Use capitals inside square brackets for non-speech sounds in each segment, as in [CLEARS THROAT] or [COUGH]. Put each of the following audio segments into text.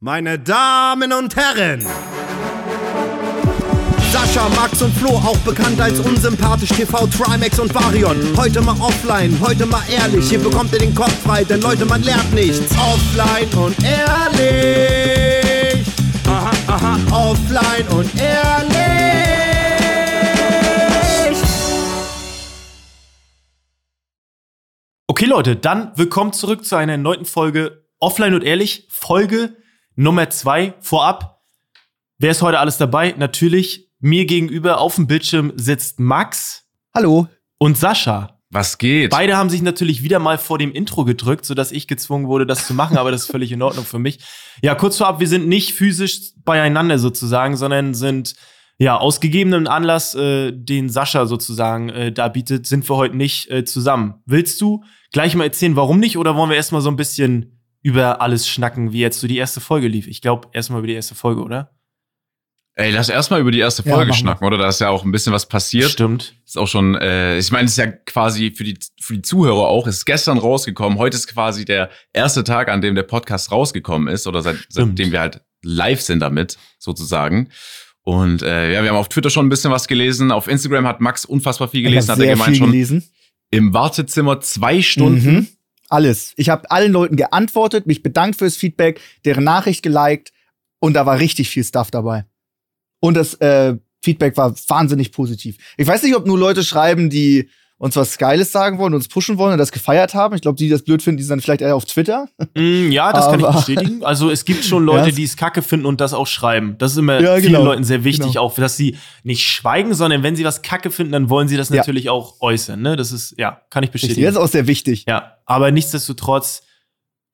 Meine Damen und Herren! Sascha, Max und Flo, auch bekannt als unsympathisch TV, Trimax und Varion. Heute mal offline, heute mal ehrlich, hier bekommt ihr den Kopf frei, denn Leute, man lernt nichts. Offline und ehrlich. Aha, aha, offline und ehrlich. Okay, Leute, dann willkommen zurück zu einer erneuten Folge Offline und Ehrlich. Folge Nummer zwei vorab. Wer ist heute alles dabei? Natürlich mir gegenüber auf dem Bildschirm sitzt Max. Hallo. Und Sascha. Was geht? Beide haben sich natürlich wieder mal vor dem Intro gedrückt, sodass ich gezwungen wurde, das zu machen, aber das ist völlig in Ordnung für mich. Ja, kurz vorab, wir sind nicht physisch beieinander sozusagen, sondern sind ja, aus gegebenem Anlass, äh, den Sascha sozusagen äh, da bietet, sind wir heute nicht äh, zusammen. Willst du gleich mal erzählen, warum nicht? Oder wollen wir erstmal so ein bisschen über alles schnacken, wie jetzt so die erste Folge lief? Ich glaube, erstmal über die erste Folge, oder? Ey, lass erstmal über die erste Ja, Folge wir. schnacken, oder? Da ist ja auch ein bisschen was passiert. Stimmt. Ist auch schon, äh, ich meine, es ist ja quasi für die, für die Zuhörer auch, ist gestern rausgekommen. Heute ist quasi der erste Tag, an dem der Podcast rausgekommen ist, oder seit, Stimmt. seitdem wir halt live sind damit, sozusagen. Und äh, ja, wir haben auf Twitter schon ein bisschen was gelesen. Auf Instagram hat Max unfassbar viel gelesen, hat er sehr gemeint viel schon gelesen. im Wartezimmer zwei Stunden. Mhm. Alles. Ich habe allen Leuten geantwortet, mich bedankt fürs Feedback, deren Nachricht geliked und da war richtig viel Stuff dabei. Und das äh, Feedback war wahnsinnig positiv. Ich weiß nicht, ob nur Leute schreiben, die uns was Geiles sagen wollen, uns pushen wollen und das gefeiert haben. Ich glaube, die, die das blöd finden, die sind dann vielleicht eher auf Twitter. Mm, ja, das kann ich bestätigen. Also es gibt schon Leute, Ja. die es kacke finden und das auch schreiben. Das ist immer Ja, vielen genau. Leuten sehr wichtig, Genau. auch dass sie nicht schweigen, sondern wenn sie was kacke finden, dann wollen sie das Ja. natürlich auch äußern. Ne? Das ist, ja, kann ich Richtig. bestätigen. Das ist auch sehr wichtig. Ja, aber nichtsdestotrotz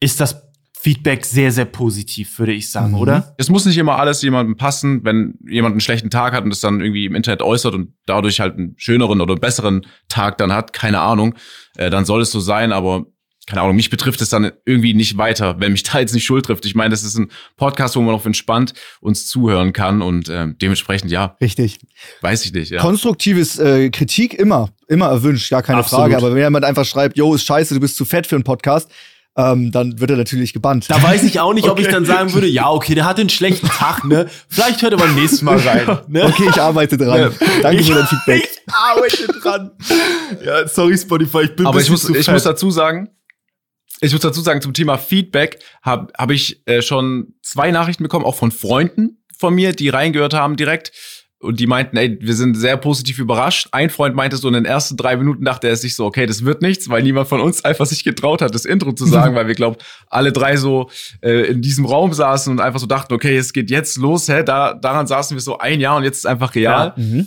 ist das Feedback sehr, sehr positiv, würde ich sagen, Mhm. oder? Es muss nicht immer alles jemandem passen, wenn jemand einen schlechten Tag hat und es dann irgendwie im Internet äußert und dadurch halt einen schöneren oder besseren Tag dann hat, keine Ahnung, äh, dann soll es so sein, aber keine Ahnung, mich betrifft es dann irgendwie nicht weiter, wenn mich [LAUGHS] da jetzt nicht Schuld trifft. Ich meine, das ist ein Podcast, wo man auf entspannt uns zuhören kann und äh, dementsprechend, ja, Richtig. weiß ich nicht, ja. Konstruktives äh, Kritik immer, immer erwünscht, gar keine Absolut. Frage. Aber wenn jemand einfach schreibt, yo, ist scheiße, du bist zu fett für einen Podcast, ähm, dann wird er natürlich gebannt. Da weiß ich auch nicht, ob ich [LAUGHS] Okay. dann sagen würde, ja, okay, der hatte einen schlechten Tag, ne? Vielleicht hört er beim nächsten Mal rein. Ne? Okay, ich arbeite dran. Danke ich, für dein Feedback. [LAUGHS] Ich arbeite dran. [LAUGHS] Ja, sorry, Spotify, ich bin ein Aber ich muss, zu ich muss dazu sagen, ich muss dazu sagen, zum Thema Feedback habe hab ich äh, schon zwei Nachrichten bekommen, auch von Freunden von mir, die reingehört haben direkt. Und die meinten, ey, wir sind sehr positiv überrascht. Ein Freund meinte so in den ersten drei Minuten dachte er sich so, okay, das wird nichts, weil niemand von uns einfach sich getraut hat, das Intro zu sagen, [LAUGHS] weil wir glauben, alle drei so äh, in diesem Raum saßen und einfach so dachten, okay, es geht jetzt los, hä? Da, daran saßen wir so ein Jahr und jetzt ist einfach real. Ja. Mhm.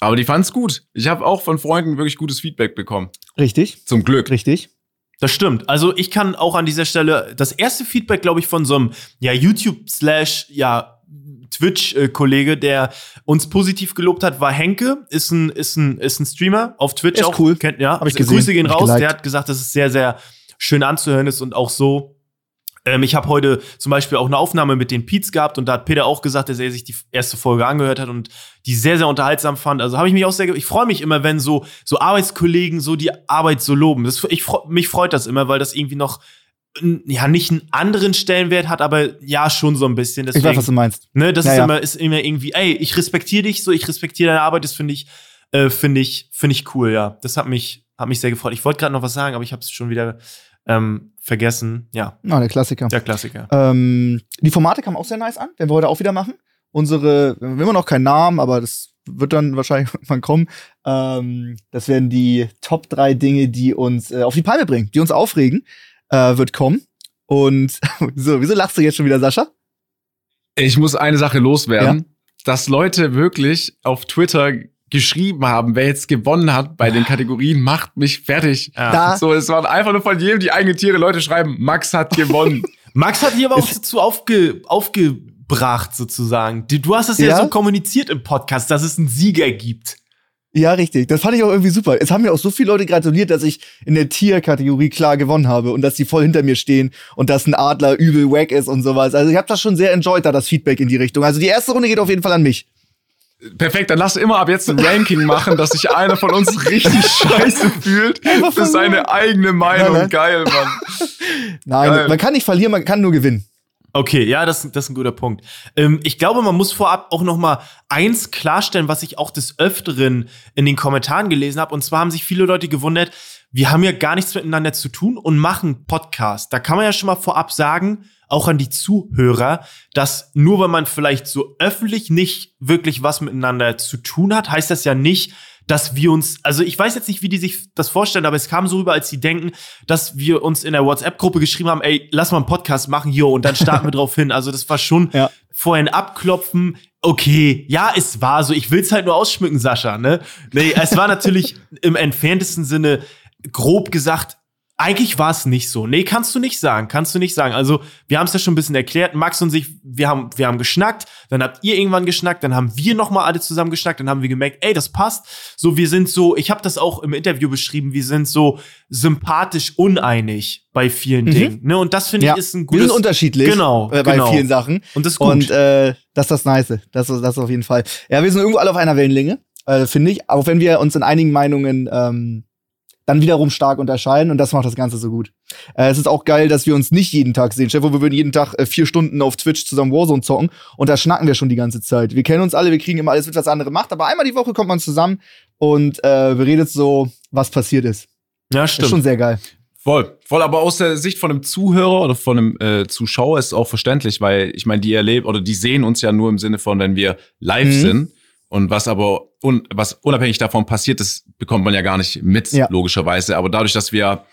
Aber die fanden es gut. Ich habe auch von Freunden wirklich gutes Feedback bekommen. Richtig, Zum Glück. richtig. Das stimmt. Also ich kann auch an dieser Stelle das erste Feedback, glaube ich, von so einem ja YouTube slash ja Twitch-Kollege, der uns positiv gelobt hat, war Henke, ist ein ist ein ist ein Streamer auf Twitch Ist auch. cool. Kennt, ja, Hab ich gesehen. Grüße gehen raus. Der hat gesagt, dass es sehr sehr schön anzuhören ist und auch so. Ähm, ich habe heute zum Beispiel auch eine Aufnahme mit den Peets gehabt und da hat Peter auch gesagt, dass er sich die erste Folge angehört hat und die sehr, sehr unterhaltsam fand. Also habe ich mich auch sehr, ich freue mich immer, wenn so, so Arbeitskollegen so die Arbeit so loben. Das, ich, mich freut das immer, weil das irgendwie noch, ja, nicht einen anderen Stellenwert hat, aber ja, schon so ein bisschen. Ich Deswegen, weiß, was du meinst. ne, das Ja, ist ja. immer, ist immer irgendwie, ey, ich respektiere dich so, ich respektiere deine Arbeit, das finde ich, äh, finde ich, finde ich cool, ja. Das hat mich, hat mich sehr gefreut. Ich wollte gerade noch was sagen, aber ich habe es schon wieder ähm, vergessen. Ja, Na, der Klassiker. der Klassiker. Ähm, die Formate kamen auch sehr nice an, werden wir heute auch wieder machen. Unsere, wir haben immer noch keinen Namen, aber das wird dann wahrscheinlich [LAUGHS] irgendwann kommen. Ähm, das werden die Top drei Dinge, die uns äh, auf die Palme bringen, die uns aufregen, äh, wird kommen. Und [LAUGHS] so, wieso lachst du jetzt schon wieder, Sascha? Ich muss eine Sache loswerden, dass Leute wirklich auf Twitter geschrieben haben, wer jetzt gewonnen hat bei den Kategorien, macht mich fertig. Ja. Da- So, es waren einfach nur von jedem die eigenen Tiere Leute schreiben, Max hat gewonnen. [LAUGHS] Max hat hier aber auch dazu aufge, aufgebracht, sozusagen. Du, du hast es ja? Ja? so kommuniziert im Podcast, dass es einen Sieger gibt. Ja, richtig. Das fand ich auch irgendwie super. Es haben mir auch so viele Leute gratuliert, dass ich in der Tierkategorie klar gewonnen habe und dass die voll hinter mir stehen und dass ein Adler übel wack ist und sowas. Also ich habe das schon sehr enjoyed, da das Feedback in die Richtung. Also die erste Runde geht auf jeden Fall an mich. Perfekt, dann lass immer ab jetzt ein Ranking machen, dass sich einer von uns richtig [LAUGHS] scheiße fühlt für seine eigene Meinung. Nein, nein. Geil, Mann. Nein, Geil. man kann nicht verlieren, man kann nur gewinnen. Okay, ja, das, das ist ein guter Punkt. Ähm, ich glaube, man muss vorab auch noch mal eins klarstellen, was ich auch des Öfteren in den Kommentaren gelesen habe. Und zwar haben sich viele Leute gewundert, wir haben ja gar nichts miteinander zu tun und machen Podcast. Da kann man ja schon mal vorab sagen, auch an die Zuhörer, dass nur weil man vielleicht so öffentlich nicht wirklich was miteinander zu tun hat, heißt das ja nicht, dass wir uns, also ich weiß jetzt nicht, wie die sich das vorstellen, aber es kam so rüber, als sie denken, dass wir uns in der WhatsApp-Gruppe geschrieben haben, ey, lass mal einen Podcast machen, hier und dann starten wir [LAUGHS] drauf hin. Also das war schon Ja. vorher ein Abklopfen. Okay, ja, es war so. Ich will's halt nur ausschmücken, Sascha, ne? Nee, es war natürlich im entferntesten Sinne grob gesagt eigentlich war es nicht so. Nee, kannst du nicht sagen, kannst du nicht sagen. Also, wir haben es ja schon ein bisschen erklärt. Max und ich, wir haben, wir haben geschnackt, dann habt ihr irgendwann geschnackt, dann haben wir noch mal alle zusammen geschnackt, dann haben wir gemerkt, ey, das passt. So, wir sind so, ich habe das auch im Interview beschrieben, wir sind so sympathisch uneinig bei vielen Dingen. Ne? Und das finde Ja. ich ist ein Wir gutes. sind unterschiedlich Genau, äh, bei genau. vielen Sachen. Und das ist gut. Und äh, das ist das Nice. Das ist das auf jeden Fall. Ja, wir sind irgendwo alle auf einer Wellenlänge, äh, finde ich. Auch wenn wir uns in einigen Meinungen ähm, dann wiederum stark unterscheiden und das macht das Ganze so gut. Äh, es ist auch geil, dass wir uns nicht jeden Tag sehen. Stefan, wir würden jeden Tag äh, vier Stunden auf Twitch zusammen Warzone zocken und da schnacken wir schon die ganze Zeit. Wir kennen uns alle, wir kriegen immer alles mit, was der andere macht, aber einmal die Woche kommt man zusammen und äh, beredet so, was passiert ist. ja, Das ist stimmt. schon sehr geil. Voll, voll, aber aus der Sicht von einem Zuhörer oder von einem äh, Zuschauer ist es auch verständlich, weil ich meine, die erleben oder die sehen uns ja nur im Sinne von, wenn wir live Mhm. sind. Und was aber un, was unabhängig davon passiert, das bekommt man ja gar nicht mit, Ja. logischerweise. Aber dadurch, dass wir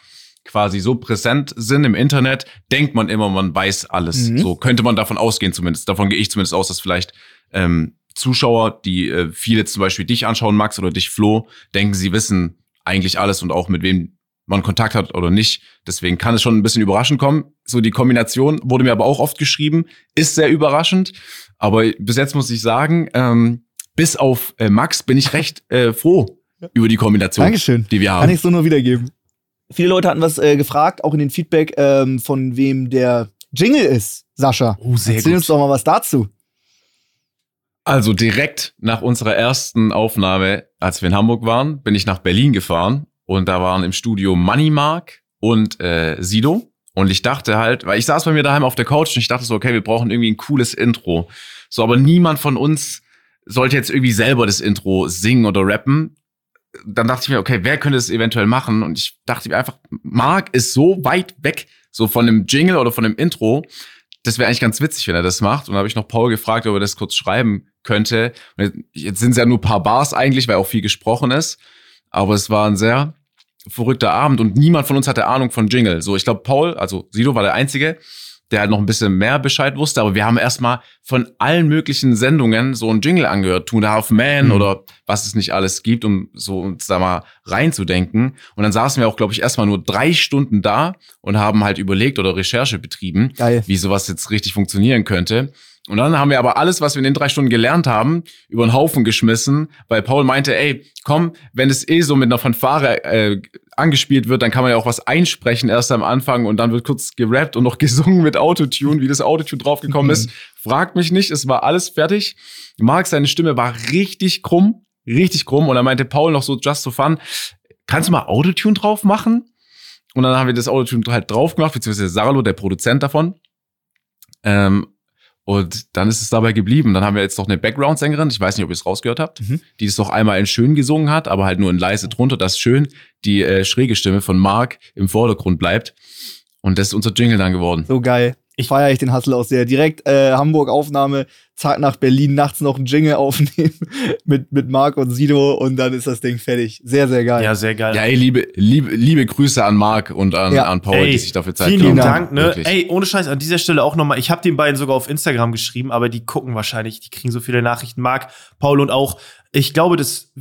quasi so präsent sind im Internet, denkt man immer, man weiß alles. Mhm. So könnte man davon ausgehen zumindest. Davon gehe ich zumindest aus, dass vielleicht ähm, Zuschauer, die äh, viele zum Beispiel dich anschauen, Max, oder dich, Flo, denken, sie wissen eigentlich alles und auch mit wem man Kontakt hat oder nicht. Deswegen kann es schon ein bisschen überraschend kommen. So die Kombination wurde mir aber auch oft geschrieben, ist sehr überraschend. Aber bis jetzt muss ich sagen, ähm, bis auf äh, Max bin ich recht äh, froh über die Kombination, Dankeschön. die wir Kann haben. ich so nur wiedergeben. Viele Leute hatten was äh, gefragt, auch in den Feedback, ähm, von wem der Jingle ist, Sascha. Oh, sehr Erzähl gut. uns doch mal was dazu. Also direkt nach unserer ersten Aufnahme, als wir in Hamburg waren, bin ich nach Berlin gefahren und da waren im Studio Money Mark und äh, Sido. Und ich dachte halt, weil ich saß bei mir daheim auf der Couch und ich dachte so, okay, wir brauchen irgendwie ein cooles Intro. So, aber niemand von uns sollte jetzt irgendwie selber das Intro singen oder rappen. Dann dachte ich mir, okay, wer könnte es eventuell machen? Und ich dachte mir einfach, Mark ist so weit weg, so von dem Jingle oder von dem Intro. Das wäre eigentlich ganz witzig, wenn er das macht. Und da habe ich noch Paul gefragt, ob er das kurz schreiben könnte. Und jetzt sind es ja nur paar Bars eigentlich, weil auch viel gesprochen ist. Aber es war ein sehr verrückter Abend und niemand von uns hatte Ahnung von Jingle. So, ich glaube, Paul, also Sido war der Einzige, der halt noch ein bisschen mehr Bescheid wusste, aber wir haben erstmal von allen möglichen Sendungen so einen Jingle angehört, Two and a Half Man Mhm. oder was es nicht alles gibt, um so uns da mal reinzudenken. Und dann saßen wir auch, glaube ich, erstmal nur drei Stunden da und haben halt überlegt oder Recherche betrieben, Geil. wie sowas jetzt richtig funktionieren könnte. Und dann haben wir aber alles, was wir in den drei Stunden gelernt haben, über den Haufen geschmissen, weil Paul meinte, ey, komm, wenn es eh so mit einer Fanfare äh, angespielt wird, dann kann man ja auch was einsprechen erst am Anfang und dann wird kurz gerappt und noch [LAUGHS] gesungen mit Autotune, wie das Autotune draufgekommen ist. Fragt mich nicht, es war alles fertig. Marc, seine Stimme war richtig krumm, richtig krumm und dann meinte Paul noch so just so fun, kannst du mal Autotune drauf machen? Und dann haben wir das Autotune halt drauf gemacht, beziehungsweise Sarlo, der Produzent davon. Ähm, und dann ist es dabei geblieben. Dann haben wir jetzt noch eine Background-Sängerin, ich weiß nicht, ob ihr es rausgehört habt, Mhm. die es noch einmal in schön gesungen hat, aber halt nur in leise drunter, dass schön die äh, schräge Stimme von Mark im Vordergrund bleibt. Und das ist unser Jingle dann geworden. So geil. Ich feiere ich den Hustle auch sehr. Direkt äh, Hamburg Aufnahme, zack nach Berlin, nachts noch einen Jingle [LAUGHS] aufnehmen mit, mit Marc und Sido und dann ist das Ding fertig. Sehr, sehr geil. Ja, sehr geil. Ja, ey, liebe, liebe, liebe Grüße an Mark und an, Ja. an Paul, Ey, die sich dafür Zeit Vielen genommen lieben haben. Dank, ne? Wirklich. Ey, ohne Scheiß, an dieser Stelle auch nochmal, ich habe den beiden sogar auf Instagram geschrieben, aber die gucken wahrscheinlich, die kriegen so viele Nachrichten. Marc, Paul und auch, ich glaube, das,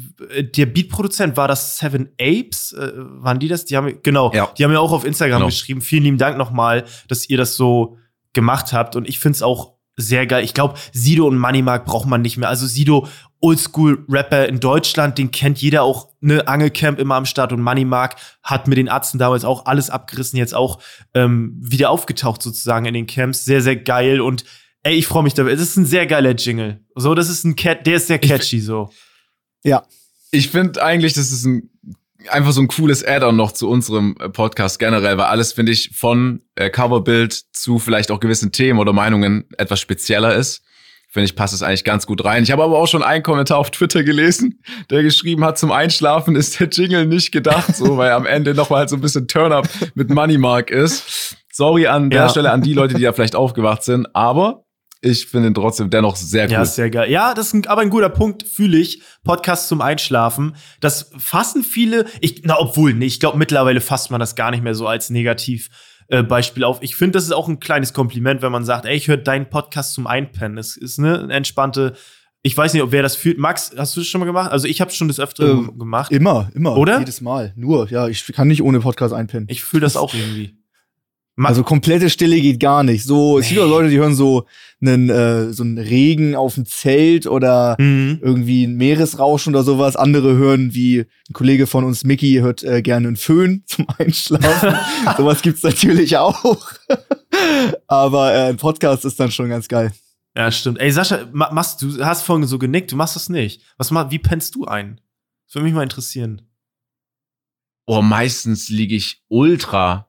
der Beatproduzent war das Seven Apes, äh, waren die das? Die haben, genau, Ja. die haben ja auch auf Instagram Genau. geschrieben. Vielen lieben Dank nochmal, dass ihr das so gemacht habt und ich find's auch sehr geil. Ich glaube, Sido und Moneymark braucht man nicht mehr. Also Sido, Oldschool-Rapper in Deutschland, den kennt jeder auch, ne, Angelcamp immer am Start und Moneymark hat mit den Arzten damals auch alles abgerissen, jetzt auch ähm, wieder aufgetaucht sozusagen in den Camps. Sehr, sehr geil und ey, ich freue mich dabei. Es ist ein sehr geiler Jingle. So, das ist ein Cat, der ist sehr catchy so. Ja. Ich finde eigentlich, das ist ein einfach so ein cooles Add-on noch zu unserem äh, Podcast generell, weil alles, finde ich, von äh, Coverbild zu vielleicht auch gewissen Themen oder Meinungen etwas spezieller ist. Finde ich, passt es eigentlich ganz gut rein. Ich habe aber auch schon einen Kommentar auf Twitter gelesen, der geschrieben hat, zum Einschlafen ist der Jingle nicht gedacht, so, weil am Ende nochmal halt so ein bisschen Turn-up mit Money Mark ist. Sorry an der Ja. Stelle an die Leute, die da vielleicht aufgewacht sind, aber ich finde ihn trotzdem dennoch sehr Ja, cool. ist sehr geil. Ja, das ist ein, aber ein guter Punkt, fühle ich. Podcast zum Einschlafen. Das fassen viele, ich, na, obwohl, nee, ich glaube, mittlerweile fasst man das gar nicht mehr so als Negativ. äh, Beispiel auf. Ich finde, das ist auch ein kleines Kompliment, wenn man sagt, ey, ich höre deinen Podcast zum Einpennen. Es ist ne, eine entspannte, ich weiß nicht, ob wer das fühlt. Max, hast du das schon mal gemacht? Also ich habe schon des Öfteren Ähm, gemacht. Immer, immer. Oder? Jedes Mal. Nur, ja, ich kann nicht ohne Podcast einpennen. Ich fühle das auch irgendwie. Also komplette Stille geht gar nicht. So, es gibt auch Leute, die hören so einen, äh, so einen Regen auf dem Zelt oder Mhm. irgendwie ein Meeresrauschen oder sowas. Andere hören, wie ein Kollege von uns, Mickey, hört äh, gerne einen Föhn [LAUGHS] zum Einschlafen. [LAUGHS] sowas gibt's natürlich auch. [LAUGHS] Aber äh, ein Podcast ist dann schon ganz geil. Ja, stimmt. Ey, Sascha, ma machst du hast vorhin so genickt, du machst das nicht. Was ma wie pennst du ein? Das würde mich mal interessieren. Oh, meistens liege ich ultra,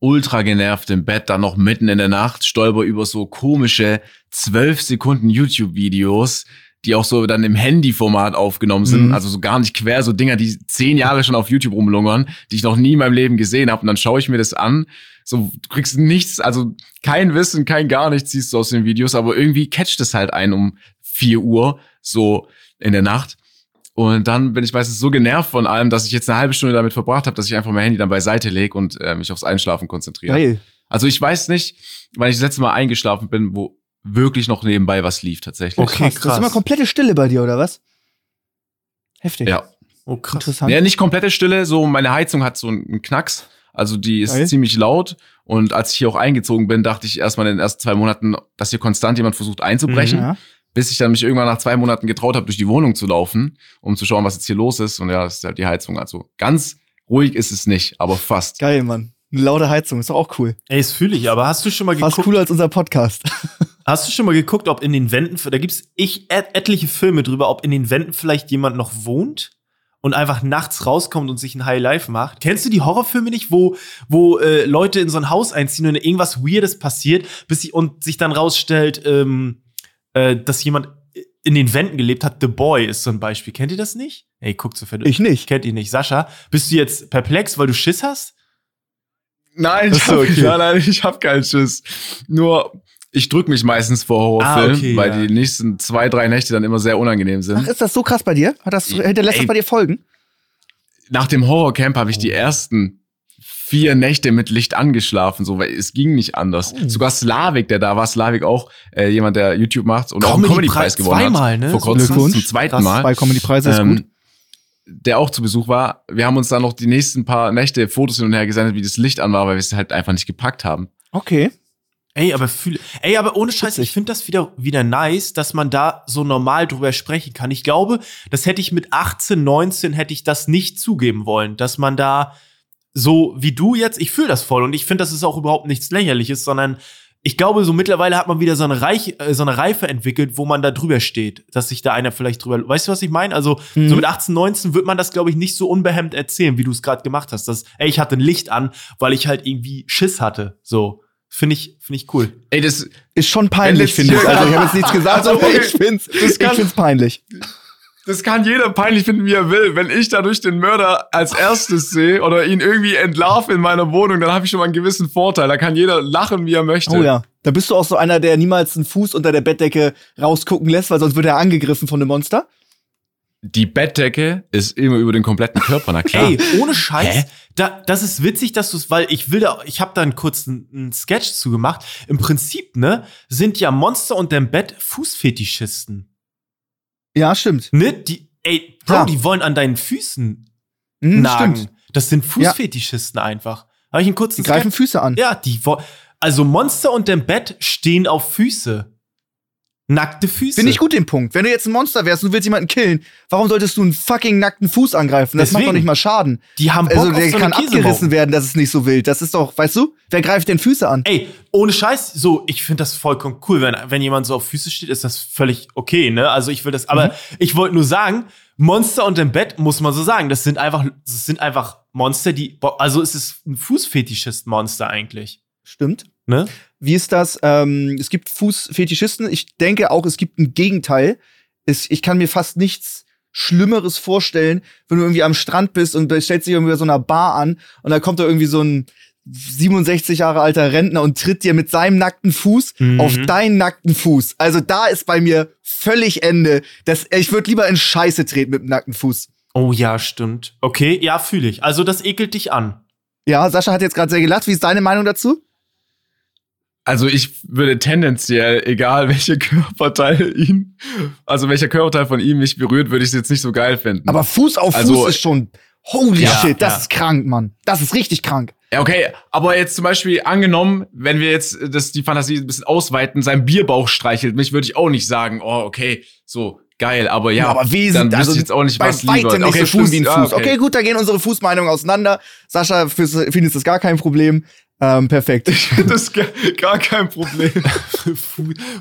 ultra genervt im Bett, dann noch mitten in der Nacht, stolper über so komische 12 Sekunden YouTube-Videos, die auch so dann im Handyformat aufgenommen sind, Mhm. also so gar nicht quer, so Dinger, die zehn Jahre schon auf YouTube rumlungern, die ich noch nie in meinem Leben gesehen habe. Und dann schaue ich mir das an. So, du kriegst nichts, also kein Wissen, kein gar nichts siehst du aus den Videos, aber irgendwie catcht es halt ein um 4 Uhr, so in der Nacht. Und dann bin ich meistens so genervt von allem, dass ich jetzt eine halbe Stunde damit verbracht habe, dass ich einfach mein Handy dann beiseite lege und äh, mich aufs Einschlafen konzentriere. Geil. Also ich weiß nicht, weil ich das letzte Mal eingeschlafen bin, wo wirklich noch nebenbei was lief tatsächlich. Okay. Krass. Das krass. ist immer komplette Stille bei dir, oder was? Heftig. Ja. Oh, krass. Interessant. Ja, nicht komplette Stille, so meine Heizung hat so einen Knacks. Also die ist Geil. ziemlich laut. Und als ich hier auch eingezogen bin, dachte ich erstmal in den ersten zwei Monaten, dass hier konstant jemand versucht einzubrechen. Ja. Bis ich dann mich irgendwann nach zwei Monaten getraut habe, durch die Wohnung zu laufen, um zu schauen, was jetzt hier los ist. Und ja, das ist halt die Heizung. Also ganz ruhig ist es nicht, aber fast. Geil, Mann. Eine laute Heizung, ist doch auch cool. Ey, das fühle ich, aber hast du schon mal Fast geguckt, cooler als unser Podcast. [LAUGHS] hast du schon mal geguckt, ob in den Wänden, da gibt's ich et etliche Filme drüber, ob in den Wänden vielleicht jemand noch wohnt und einfach nachts rauskommt und sich ein High Life macht. Kennst du die Horrorfilme nicht, wo wo äh, Leute in so ein Haus einziehen und irgendwas Weirdes passiert, bis sie und sich dann rausstellt, ähm, äh, dass jemand in den Wänden gelebt hat. The Boy ist so ein Beispiel. Kennt ihr das nicht? Ey, guck so fett. Ich nicht. Kennt ihr nicht. Sascha, bist du jetzt perplex, weil du Schiss hast? Nein, Ach so, hab, okay. nein, nein, ich habe keinen Schiss. Nur ich drück mich meistens vor Horrorfilmen, Ah, okay, weil ja. die nächsten zwei, drei Nächte dann immer sehr unangenehm sind. Ach, ist das so krass bei dir? Hat das, hinterlässt das bei dir Folgen? Nach dem Horrorcamp habe ich die ersten vier Nächte mit Licht angeschlafen, so weil es ging nicht anders. Sogar Slavik, der da war, Slavik auch äh, jemand, der YouTube macht und auch einen Comedy-Preis gewonnen zweimal, hat. ne? Vor So kurzem Glückwunsch. zum zweiten Krass. Mal. Bei Comedy-Preise ist Ähm, gut. der auch zu Besuch war. Wir haben uns dann noch die nächsten paar Nächte Fotos hin und her gesendet, wie das Licht an war, weil wir es halt einfach nicht gepackt haben. Okay. Ey, aber fühle, ey, aber ohne Scheiß, ich finde das wieder, wieder nice, dass man da so normal drüber sprechen kann. Ich glaube, das hätte ich mit 18, 19 hätte ich das nicht zugeben wollen, dass man da so wie du jetzt, ich fühle das voll und ich finde, das ist auch überhaupt nichts lächerliches, sondern ich glaube, so mittlerweile hat man wieder so eine, Reich, äh, so eine Reife entwickelt, wo man da drüber steht, dass sich da einer vielleicht drüber, weißt du, was ich meine? Also, Mhm. so mit 18, 19 wird man das, glaube ich, nicht so unbehemmt erzählen, wie du es gerade gemacht hast. Dass, ey, ich hatte ein Licht an, weil ich halt irgendwie Schiss hatte. So. Finde ich, finde ich cool. Ey, das, Ist schon peinlich, finde ich. Also ich habe jetzt nichts [LAUGHS] gesagt, Also, aber okay. ich find's, ich find's peinlich. Das kann jeder peinlich finden, wie er will. Wenn ich dadurch den Mörder als erstes sehe oder ihn irgendwie entlarve in meiner Wohnung, dann habe ich schon mal einen gewissen Vorteil. Da kann jeder lachen, wie er möchte. Oh ja. Da bist du auch so einer, der niemals einen Fuß unter der Bettdecke rausgucken lässt, weil sonst wird er angegriffen von einem Monster. Die Bettdecke ist immer über den kompletten Körper, na klar. Ey, ohne Scheiß, Hä? da, das ist witzig, dass du es, weil ich will da, ich habe da einen kurzen einen Sketch zu gemacht. Im Prinzip, ne, sind ja Monster und dem Bett Fußfetischisten. Ja, stimmt. Ne, die, ey, Bro, Ja. die wollen an deinen Füßen Hm, nagen. stimmt. Das sind Fußfetischisten einfach. Habe ich einen kurzen Die greifen Füße an. Ja, die also Monster und dem Bett stehen auf Füße. Nackte Füße. Finde ich gut den Punkt. Wenn du jetzt ein Monster wärst und du willst jemanden killen, warum solltest du einen fucking nackten Fuß angreifen? Das macht Deswegen. doch nicht mal Schaden. Die haben Bock Also der so kann abgerissen werden, das ist nicht so wild. Das ist doch, weißt du, wer greift denn Füße an? Ey, ohne Scheiß, so, ich finde das vollkommen cool. Wenn, wenn jemand so auf Füße steht, ist das völlig okay, ne? Also ich will das, aber Mhm. ich wollte nur sagen, Monster und im Bett, muss man so sagen, das sind einfach, das sind einfach Monster, die, also es ist ein Fußfetischist-Monster eigentlich. Stimmt. Ne? Wie ist das? Ähm, es gibt Fußfetischisten. Ich denke auch, es gibt ein Gegenteil. Es, ich kann mir fast nichts Schlimmeres vorstellen, wenn du irgendwie am Strand bist und stellst dich irgendwie bei so einer Bar an und da kommt da irgendwie so ein 67 Jahre alter Rentner und tritt dir mit seinem nackten Fuß Mhm. auf deinen nackten Fuß. Also da ist bei mir völlig Ende. Das, ich würde lieber in Scheiße treten mit dem nackten Fuß. Oh ja, stimmt. Okay, ja, fühle ich. Also das ekelt dich an. Ja, Sascha hat jetzt gerade sehr gelacht. Wie ist deine Meinung dazu? Also ich würde tendenziell, egal welche [LAUGHS] Körperteil ihn, also welcher Körperteil von ihm mich berührt, würde ich es jetzt nicht so geil finden. Aber Fuß auf Also- Fuß ist schon holy Ja, shit. Das ja. ist krank, Mann. Das ist richtig krank. Ja, okay, aber jetzt zum Beispiel angenommen, wenn wir jetzt das, die Fantasie ein bisschen ausweiten, sein Bierbauch streichelt mich, würde ich auch nicht sagen, oh, okay, so, geil, aber ja, aber wir dann sind wüsste also jetzt auch nicht, bei was lieber. nicht so schlimm wie ein ja, Fuß. Okay. gut, da gehen unsere Fußmeinungen auseinander. Sascha fürs- findet das gar kein Problem. Ähm, perfekt. das ist gar, gar kein Problem.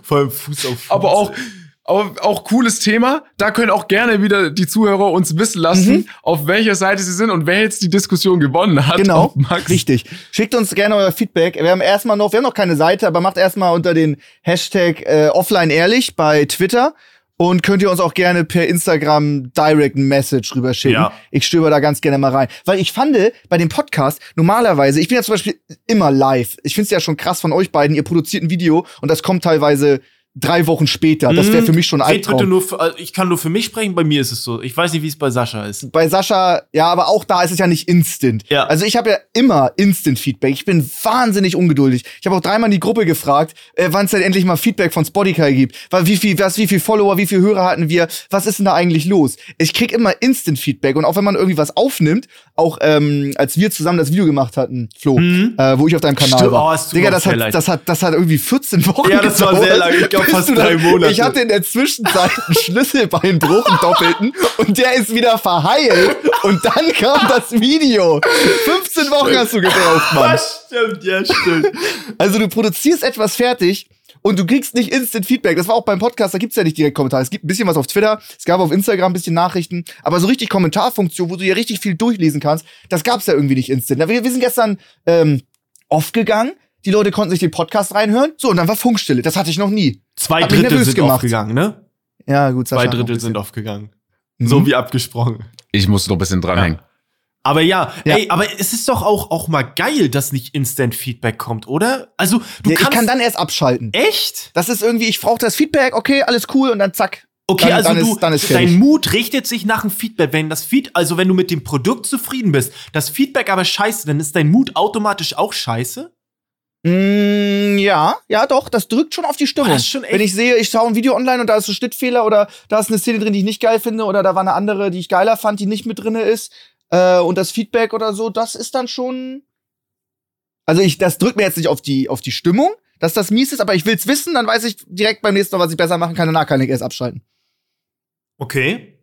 Vor allem Fuß auf Fuß. aber auch, auch, auch cooles Thema. Da können auch gerne wieder die Zuhörer uns wissen lassen, Mhm. auf welcher Seite sie sind und wer jetzt die Diskussion gewonnen hat. Genau, richtig. Schickt uns gerne euer Feedback. Wir haben erstmal noch, wir haben noch keine Seite, aber macht erstmal unter den Hashtag äh, offline ehrlich bei Twitter und könnt ihr uns auch gerne per Instagram Direct Message rüberschicken. Ja. Ich stöber da ganz gerne mal rein. Weil ich fand, bei dem Podcast, normalerweise, ich bin ja zum Beispiel immer live. Ich finde es ja schon krass von euch beiden, ihr produziert ein Video und das kommt teilweise drei Wochen später. Das wäre für mich schon ein bitte Albtraum. nur für, also ich kann nur für mich sprechen, bei mir ist es so. Ich weiß nicht, wie es bei Sascha ist. bei Sascha, ja, aber auch da ist es ja nicht instant. Ja. Also ich habe ja immer Instant-Feedback. Ich bin wahnsinnig ungeduldig. Ich habe auch dreimal in die Gruppe gefragt, äh, wann es denn endlich mal Feedback von Spotify gibt. Weil wie viel, was, wie viel Follower, wie viel Hörer hatten wir? Was ist denn da eigentlich los? Ich krieg immer Instant-Feedback und auch wenn man irgendwie was aufnimmt, auch ähm, als wir zusammen das Video gemacht hatten, Flo, äh, wo ich auf deinem Kanal Stimmt. war. Oh, Digga, das hat, das hat, das hat irgendwie 14 Wochen Ja, das war gedauert, sehr lange. Ich glaub, bis fast drei das- Monate. Ich hatte in der Zwischenzeit einen Schlüsselbeinbruch, einen doppelten, und der ist wieder verheilt. Und dann kam das Video. 15 Wochen hast du gebraucht, Mann. stimmt, ja, stimmt. Also du produzierst etwas fertig und du kriegst nicht Instant Feedback. Das war auch beim Podcast, da gibt's ja nicht direkt Kommentare. Es gibt ein bisschen was auf Twitter, es gab auf Instagram ein bisschen Nachrichten, aber so richtig Kommentarfunktion, wo du ja richtig viel durchlesen kannst, das gab's ja irgendwie nicht instant. Wir, wir sind gestern ähm, off gegangen, die Leute konnten sich den Podcast reinhören, so, und dann war Funkstille. Das hatte ich noch nie. Zwei Hat Drittel sind gemacht. aufgegangen, ne? Ja, gut, Sascha Zwei Drittel sind aufgegangen. Mhm. So wie abgesprochen. Ich muss noch ein bisschen dranhängen. Aber ja, Ja. ey, aber es ist doch auch, auch mal geil, dass nicht Instant Feedback kommt, oder? Also, du Ja, ich kannst. kann dann erst abschalten. echt? Das ist irgendwie, ich brauche das Feedback, okay, alles cool, und dann zack. Okay, Dann- also dann du, ist- dann ist dein fertig. Mut richtet sich nach dem Feedback. Wenn das Feed, also wenn du mit dem Produkt zufrieden bist, das Feedback aber scheiße, dann ist dein Mut automatisch auch scheiße. Mm, ja, ja, doch, das drückt schon auf die Stimmung. Oh, das ist schon echt- Wenn ich sehe, ich schaue ein Video online und da ist ein Schnittfehler oder da ist eine Szene drin, die ich nicht geil finde oder da war eine andere, die ich geiler fand, die nicht mit drinne ist äh, und das Feedback oder so, das ist dann schon. Also ich, das drückt mir jetzt nicht auf die auf die Stimmung, dass das mies ist, aber ich will's wissen, dann weiß ich direkt beim nächsten Mal, was ich besser machen kann. Danach kann ich erst abschalten. Okay.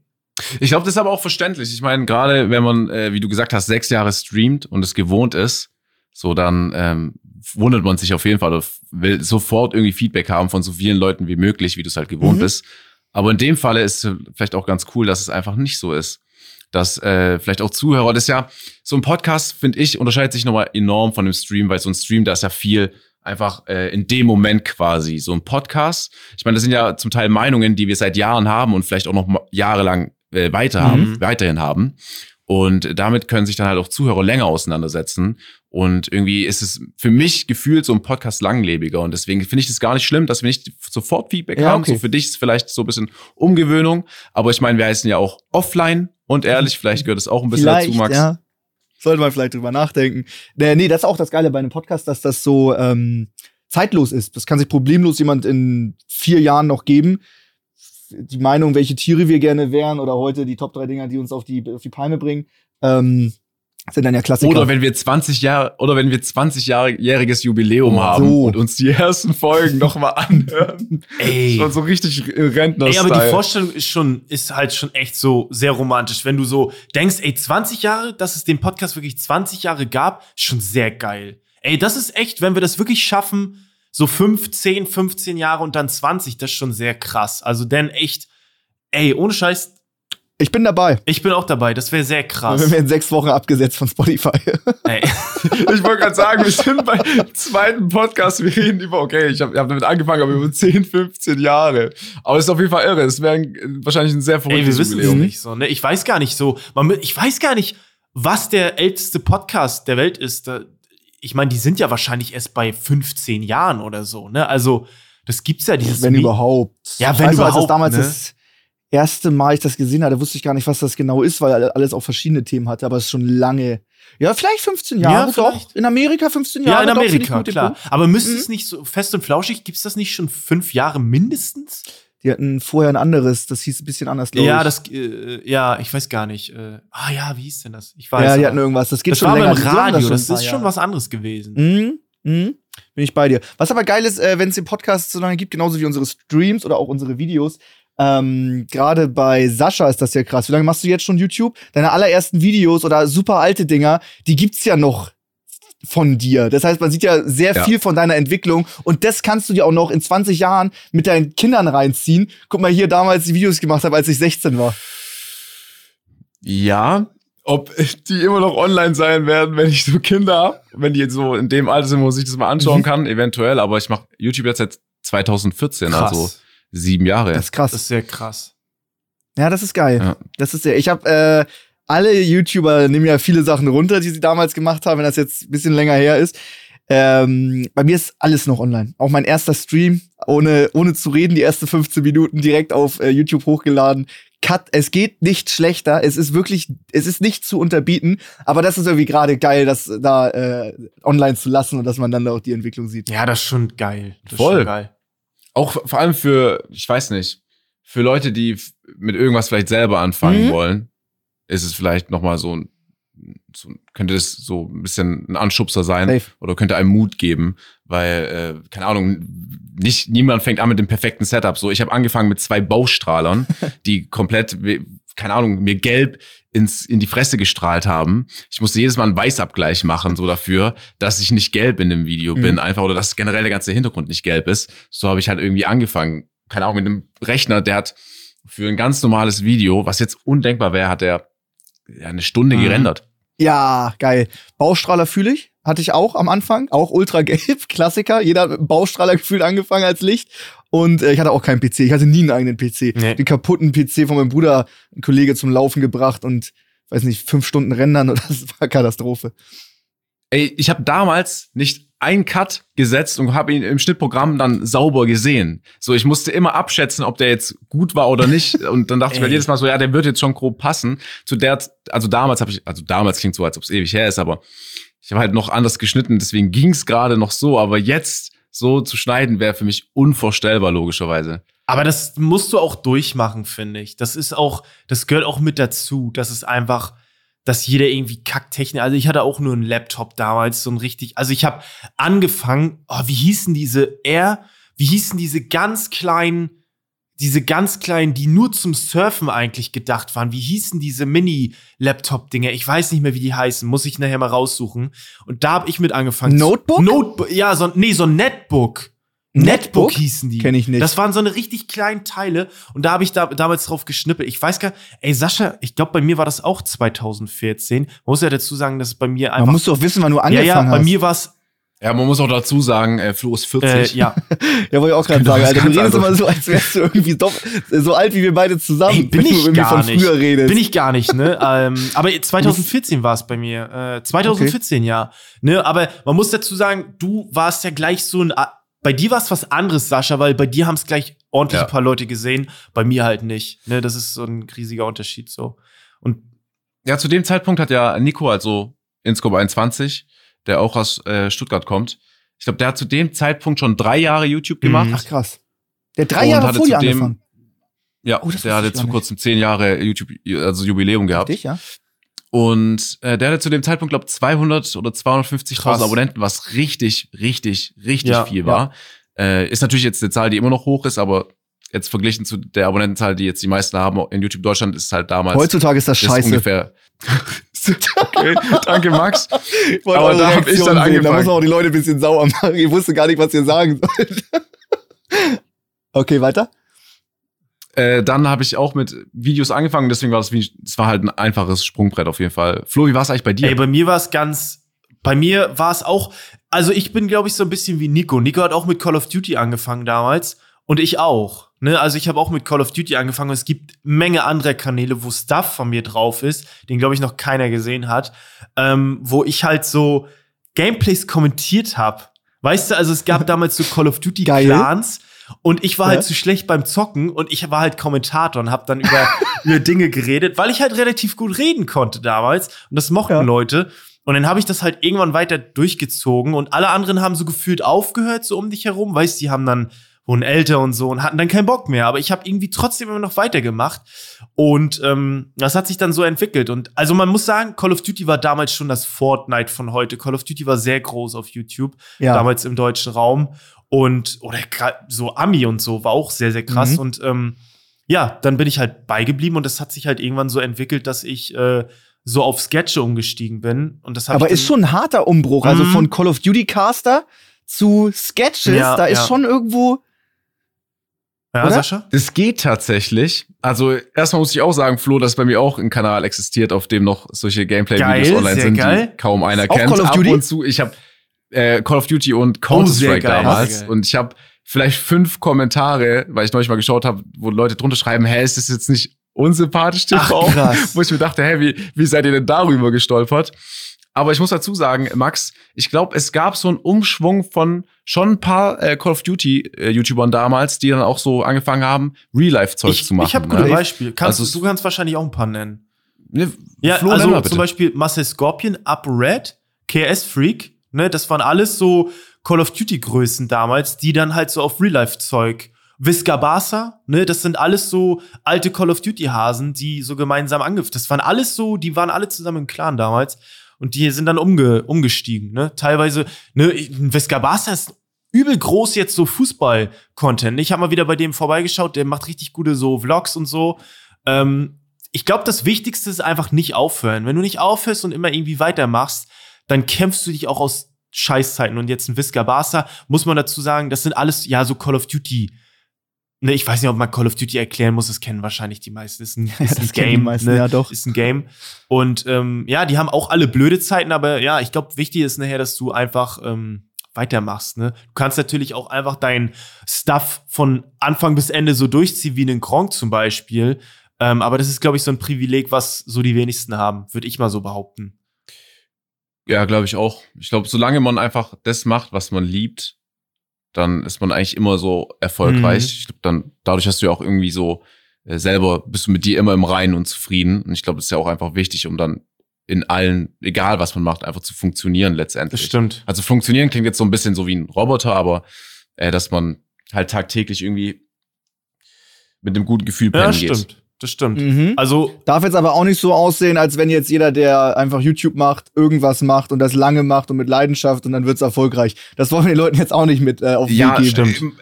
Ich glaube, das ist aber auch verständlich. Ich meine, gerade wenn man, äh, wie du gesagt hast, sechs Jahre streamt und es gewohnt ist, so dann ähm, wundert man sich auf jeden Fall oder will sofort irgendwie Feedback haben von so vielen Leuten wie möglich, wie du es halt gewohnt Mhm. bist. Aber in dem Falle ist es vielleicht auch ganz cool, dass es einfach nicht so ist. Dass äh, vielleicht auch Zuhörer, das ist ja, so ein Podcast, finde ich, unterscheidet sich nochmal enorm von dem Stream, weil so ein Stream, da ist ja viel einfach äh, in dem Moment quasi. So ein Podcast, ich meine, das sind ja zum Teil Meinungen, die wir seit Jahren haben und vielleicht auch noch jahrelang äh, weiter haben, weiterhin haben. Und damit können sich dann halt auch Zuhörer länger auseinandersetzen. Und irgendwie ist es für mich gefühlt so ein Podcast langlebiger. Und deswegen finde ich es gar nicht schlimm, dass wir nicht sofort Feedback Ja, haben. okay. So für dich ist vielleicht so ein bisschen Umgewöhnung. Aber ich meine, wir heißen ja auch offline und ehrlich. Vielleicht gehört es auch ein bisschen dazu, Max. ja. Sollte man vielleicht drüber nachdenken. Nee, nee, das ist auch das Geile bei einem Podcast, dass das so ähm, zeitlos ist. Das kann sich problemlos jemand in vier Jahren noch geben. Die Meinung, welche Tiere wir gerne wären oder heute die Top 3 Dinger, die uns auf die, auf die Palme bringen, ähm, sind dann ja Klassiker. Oder wenn wir 20 Jahre oder wenn wir 20 jähriges Jubiläum Oh, haben so. und uns die ersten Folgen noch mal anhören. Ey. Schon so richtig Rentner Ey, aber die Vorstellung ist schon, ist halt schon echt so sehr romantisch. Wenn du so denkst, ey, 20 Jahre, dass es den Podcast wirklich 20 Jahre gab, schon sehr geil. Ey, das ist echt, wenn wir das wirklich schaffen, so 5, 10, 15 Jahre und dann 20, das ist schon sehr krass. Also denn echt, ey, ohne Scheiß, Ich bin dabei. Ich bin auch dabei. Das wäre sehr krass. Wir werden sechs Wochen abgesetzt von Spotify. [LAUGHS] Ey. [LAUGHS] Ich wollte gerade sagen, wir sind bei zweiten Podcast, wir reden über, okay, ich habe hab damit angefangen, aber über 10, 15 Jahre. Aber es ist auf jeden Fall irre. Es wäre ein- wahrscheinlich ein sehr Ey, wir verrücktes wissen es nicht so, ne? Ich weiß gar nicht so. Man, ich weiß gar nicht, was der älteste Podcast der Welt ist. Ich meine, die sind ja wahrscheinlich erst bei 15 Jahren oder so, ne? Also, das gibt's ja dieses wenn Mi- überhaupt. Ja, wenn weiß noch, als das überhaupt, damals ne? das erste Mal ich das gesehen hatte, wusste ich gar nicht, was das genau ist, weil alles auch verschiedene Themen hatte, aber es ist schon lange. Ja, vielleicht 15 Ja, Jahre, doch. vielleicht. In Amerika 15 Ja, Jahre. in doch, finde ich Amerika, den klar. Aber müsste Mhm. es nicht so fest und flauschig, gibt's das nicht schon fünf Jahre mindestens? Die hatten vorher ein anderes, das hieß ein bisschen anders, glaube Ja, ich. das, äh, ja, ich weiß gar nicht. Äh, ah ja, wie hieß denn das? Ich weiß. ja, die hatten irgendwas. Das geht das schon war länger. beim Radio, das paar ist schon was anderes gewesen. Mhm. Mhm. Bin ich bei dir. Was aber geil ist, äh, wenn es den Podcast so lange gibt, genauso wie unsere Streams oder auch unsere Videos. Ähm, Gerade bei Sascha ist das ja krass. Wie lange machst du jetzt schon YouTube? Deine allerersten Videos oder super alte Dinger, die gibt's ja noch von dir. Das heißt, man sieht ja sehr Ja. viel von deiner Entwicklung und das kannst du dir auch noch in 20 Jahren mit deinen Kindern reinziehen. Guck mal hier damals die Videos gemacht habe, als ich 16 war. Ja, ob die immer noch online sein werden, wenn ich so Kinder habe, wenn die jetzt so in dem Alter sind, wo ich das mal anschauen Mhm. kann, eventuell. Aber ich mache YouTube jetzt seit 2014, Krass. also sieben Jahre. Das ist krass. Das ist sehr krass. Ja, das ist geil. Ja. Das ist sehr. Ich habe äh, alle YouTuber nehmen ja viele Sachen runter, die sie damals gemacht haben, wenn das jetzt ein bisschen länger her ist. Ähm, bei mir ist alles noch online. Auch mein erster Stream, ohne, ohne zu reden, die ersten 15 Minuten direkt auf äh, YouTube hochgeladen. Cut, es geht nicht schlechter. Es ist wirklich, es ist nicht zu unterbieten. Aber das ist irgendwie gerade geil, das da äh, online zu lassen und dass man dann da auch die Entwicklung sieht. Ja, das ist schon geil. Das ist Voll. schon geil. Auch vor allem für, ich weiß nicht, für Leute, die mit irgendwas vielleicht selber anfangen Mhm. wollen, ist es vielleicht noch mal so ein, so, könnte es so ein bisschen ein Anschubser sein Safe. oder könnte einem Mut geben, weil, äh, keine Ahnung, nicht niemand fängt an mit dem perfekten Setup. So, ich habe angefangen mit zwei Baustrahlern, [LAUGHS] die komplett, keine Ahnung, mir gelb ins, in die Fresse gestrahlt haben. Ich musste jedes Mal einen Weißabgleich machen, so dafür, dass ich nicht gelb in dem Video Mhm. bin, einfach, oder dass generell der ganze Hintergrund nicht gelb ist. So habe ich halt irgendwie angefangen. Keine Ahnung, mit einem Rechner, der hat für ein ganz normales Video, was jetzt undenkbar wäre, hat er eine Stunde Mhm. gerendert. Ja, geil. Baustrahler fühle ich. Hatte ich auch am Anfang. Auch ultra [LAUGHS] gelb, Klassiker. Jeder Baustrahler gefühlt angefangen als Licht. Und äh, ich hatte auch keinen PC. Ich hatte nie einen eigenen PC. Nee. Den kaputten PC von meinem Bruder, ein Kollege zum Laufen gebracht und, weiß nicht, fünf Stunden rendern und [LAUGHS] das war Katastrophe. Ey, ich habe damals nicht einen Cut gesetzt und habe ihn im Schnittprogramm dann sauber gesehen. So, ich musste immer abschätzen, ob der jetzt gut war oder nicht. [LAUGHS] Und dann dachte ich mir jedes Mal so, ja, der wird jetzt schon grob passen. Zu der, also damals habe ich, also damals klingt so, als ob es ewig her ist, aber ich habe halt noch anders geschnitten, deswegen ging es gerade noch so. Aber jetzt so zu schneiden wäre für mich unvorstellbar, logischerweise. Aber das musst du auch durchmachen, finde ich. Das ist auch, das gehört auch mit dazu. Das ist einfach, dass jeder irgendwie Kacktechnik. Also ich hatte auch nur einen Laptop damals, so ein richtig. Also ich habe angefangen, oh, wie hießen diese R, wie hießen diese ganz kleinen, diese ganz kleinen, die nur zum Surfen eigentlich gedacht waren. Wie hießen diese Mini-Laptop-Dinger? Ich weiß nicht mehr, wie die heißen. Muss ich nachher mal raussuchen. Und da habe ich mit angefangen. Notebook? Notebook, ja, so, nee, so ein Netbook. Netbook hießen die. Kenn ich nicht. Das waren so eine richtig kleinen Teile und da habe ich da, damals drauf geschnippelt. Ich weiß gar ey Sascha, ich glaube, bei mir war das auch 2014. Man muss ja dazu sagen, dass es bei mir Man einfach. muss doch wissen, wann du ja, angefangen ja, bei hast. mir war es, Ja, man muss auch dazu sagen, äh, Flo ist 40. äh, ja. [LAUGHS] ja, wollte ich auch gerade Genau, sagen. Alter, du redest anders. immer so, [LAUGHS] als wärst du irgendwie doch so alt wie wir beide zusammen, Ey, bin wenn du ich gar von nicht. früher redest. Bin ich gar nicht, ne? [LAUGHS] ähm, aber 2014 war es bei mir. Äh, 2014, ja. Ne? Aber man muss dazu sagen, du warst ja gleich so ein. Bei dir war es was anderes, Sascha, weil bei dir haben es gleich ordentlich Ja. ein paar Leute gesehen, bei mir halt nicht. Ne? Das ist so ein riesiger Unterschied so. Und Ja, zu dem Zeitpunkt hat ja Nico, also Inscope 21, der auch aus äh, Stuttgart kommt, ich glaube, der hat zu dem Zeitpunkt schon drei Jahre YouTube gemacht. Mhm. Ach krass. Der drei Jahre vor dir angefangen. Ja, Oh, der hatte zu kurzem zehn Jahre YouTube, also Jubiläum gehabt. Dich, ja? Und äh, der hatte zu dem Zeitpunkt, glaube 200 oder 250.000 Krass. Abonnenten, was richtig, richtig, richtig Ja, viel war. Äh, ist natürlich jetzt eine Zahl, die immer noch hoch ist, aber jetzt verglichen zu der Abonnentenzahl, die jetzt die meisten haben in YouTube Deutschland, ist halt damals Heutzutage ist das scheiße. ungefähr. [LAUGHS] [LAUGHS] okay, danke Max. Ich wollte Aber da hab ich dann sehen. Da angefangen. muss man auch die Leute ein bisschen sauer machen. Ich wusste gar nicht, was ihr sagen sollt. [LAUGHS] okay, weiter. äh, dann habe ich auch mit Videos angefangen, deswegen war das, wie, das war halt ein einfaches Sprungbrett auf jeden Fall. Flo, wie war es eigentlich bei dir? Ey, bei mir war es ganz, bei mir war es auch, also ich bin, glaube ich, so ein bisschen wie Nico. Nico hat auch mit Call of Duty angefangen damals und ich auch. Ne? Also ich habe auch mit Call of Duty angefangen und es gibt Menge andere Kanäle, wo Stuff von mir drauf ist, den, glaube ich, noch keiner gesehen hat, ähm, wo ich halt so Gameplays kommentiert habe. Weißt du, also es gab [LAUGHS] damals so Call of Duty Geil. Clans und ich war Ja. halt zu schlecht beim Zocken und ich war halt Kommentator und habe dann über, [LAUGHS] über Dinge geredet, weil ich halt relativ gut reden konnte damals und das mochten Ja. Leute. Und dann habe ich das halt irgendwann weiter durchgezogen und alle anderen haben so gefühlt aufgehört, so um dich herum. Weißt die haben dann, wurden älter und so und hatten dann keinen Bock mehr. Aber ich habe irgendwie trotzdem immer noch weitergemacht. Und ähm, das hat sich dann so entwickelt. Und also man muss sagen, Call of Duty war damals schon das Fortnite von heute. Call of Duty war sehr groß auf YouTube, Ja. damals im deutschen Raum. Und, oder so Ami und so war auch sehr, sehr krass. Mhm. Und ähm, ja, dann bin ich halt beigeblieben und das hat sich halt irgendwann so entwickelt, dass ich äh, so auf Sketche umgestiegen bin. Und das Aber ist schon ein harter Umbruch. Also Mhm. von Call of Duty Caster zu Sketches, Ja, da ist ja. schon irgendwo. Ja, oder? Sascha? Das geht tatsächlich. Also erstmal muss ich auch sagen, Flo, dass bei mir auch ein Kanal existiert, auf dem noch solche Gameplay-Videos online sind, geil. die kaum einer kennt. Call of Duty? Ab und zu, ich habe äh, Call of Duty und Oh, Counter-Strike geil, damals und ich habe vielleicht fünf Kommentare, weil ich neulich mal geschaut habe, wo Leute drunter schreiben, hä, ist das jetzt nicht unsympathisch TV? Ach, krass. Wo ich mir dachte, hä, wie, wie seid ihr denn darüber gestolpert? Aber ich muss dazu sagen, Max, ich glaube, es gab so einen Umschwung von schon ein paar äh, Call of Duty äh, YouTubern damals, die dann auch so angefangen haben, Real-Life-Zeug zu machen. ich habe gute ne? Beispiele. Kannst, Also du kannst wahrscheinlich auch ein paar nennen. Ne, Ja, Flo, also mal zum Beispiel Marcel Scorpion, Up Red, KS Freak, ne, das waren alles so Call of Duty Größen damals, die dann halt so auf Real Life Zeug. Visca Barca, ne, das sind alles so alte Call of Duty Hasen, die so gemeinsam angef. Das waren alles so, die waren alle zusammen im Clan damals und die sind dann umge umgestiegen, ne? Teilweise, ne, Visca Barca ist übel groß jetzt so Fußball-Content. Ich habe mal wieder bei dem vorbeigeschaut, der macht richtig gute so Vlogs und so. Ähm, ich glaube, das Wichtigste ist einfach nicht aufhören. Wenn du nicht aufhörst und immer irgendwie weitermachst, dann kämpfst du dich auch aus Scheißzeiten. Und jetzt ein Visca Barca, muss man dazu sagen, das sind alles, ja, so Call of Duty. Ne, ich weiß nicht, ob man Call of Duty erklären muss, das kennen wahrscheinlich die meisten. Ist ein, [LAUGHS] ist ein das kennen die Game, meisten, ne? ja, doch. Ist ein Game. Und ähm, ja, die haben auch alle blöde Zeiten, aber ja, ich glaube, wichtig ist nachher, dass du einfach ähm, weitermachst. Ne? Du kannst natürlich auch einfach dein Stuff von Anfang bis Ende so durchziehen, wie einen Gronk zum Beispiel. Ähm, aber das ist, glaube ich, so ein Privileg, was so die wenigsten haben, würde ich mal so behaupten. Ja, glaube ich auch. Ich glaube, solange man einfach das macht, was man liebt, dann ist man eigentlich immer so erfolgreich. Mhm. Ich glaube, dann dadurch hast du ja auch irgendwie so äh, selber bist du mit dir immer im Reinen und zufrieden. Und ich glaube, das ist ja auch einfach wichtig, um dann in allen, egal was man macht, einfach zu funktionieren letztendlich. Das stimmt. Also funktionieren klingt jetzt so ein bisschen so wie ein Roboter, aber äh, dass man halt tagtäglich irgendwie mit einem guten Gefühl Ja, pennen geht. stimmt. Das stimmt. Mhm. Also, Darf jetzt aber auch nicht so aussehen, als wenn jetzt jeder, der einfach YouTube macht, irgendwas macht und das lange macht und mit Leidenschaft und dann wird's erfolgreich. Das wollen wir den Leuten jetzt auch nicht mit äh, auf den Ja, Weg geben. stimmt.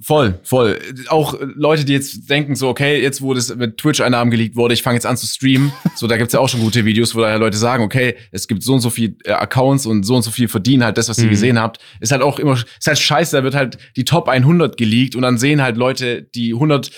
Voll, voll. Auch Leute, die jetzt denken so, okay, jetzt wo das mit Twitch-Einnahmen geleakt wurde, ich fange jetzt an zu streamen. So, da gibt's ja auch schon gute Videos, wo da Leute sagen, okay, es gibt so und so viel äh, Accounts und so und so viel verdienen halt das, was ihr Mhm. gesehen habt. Ist halt auch immer, ist halt scheiße, da wird halt die Top 100 geleakt und dann sehen halt Leute die 100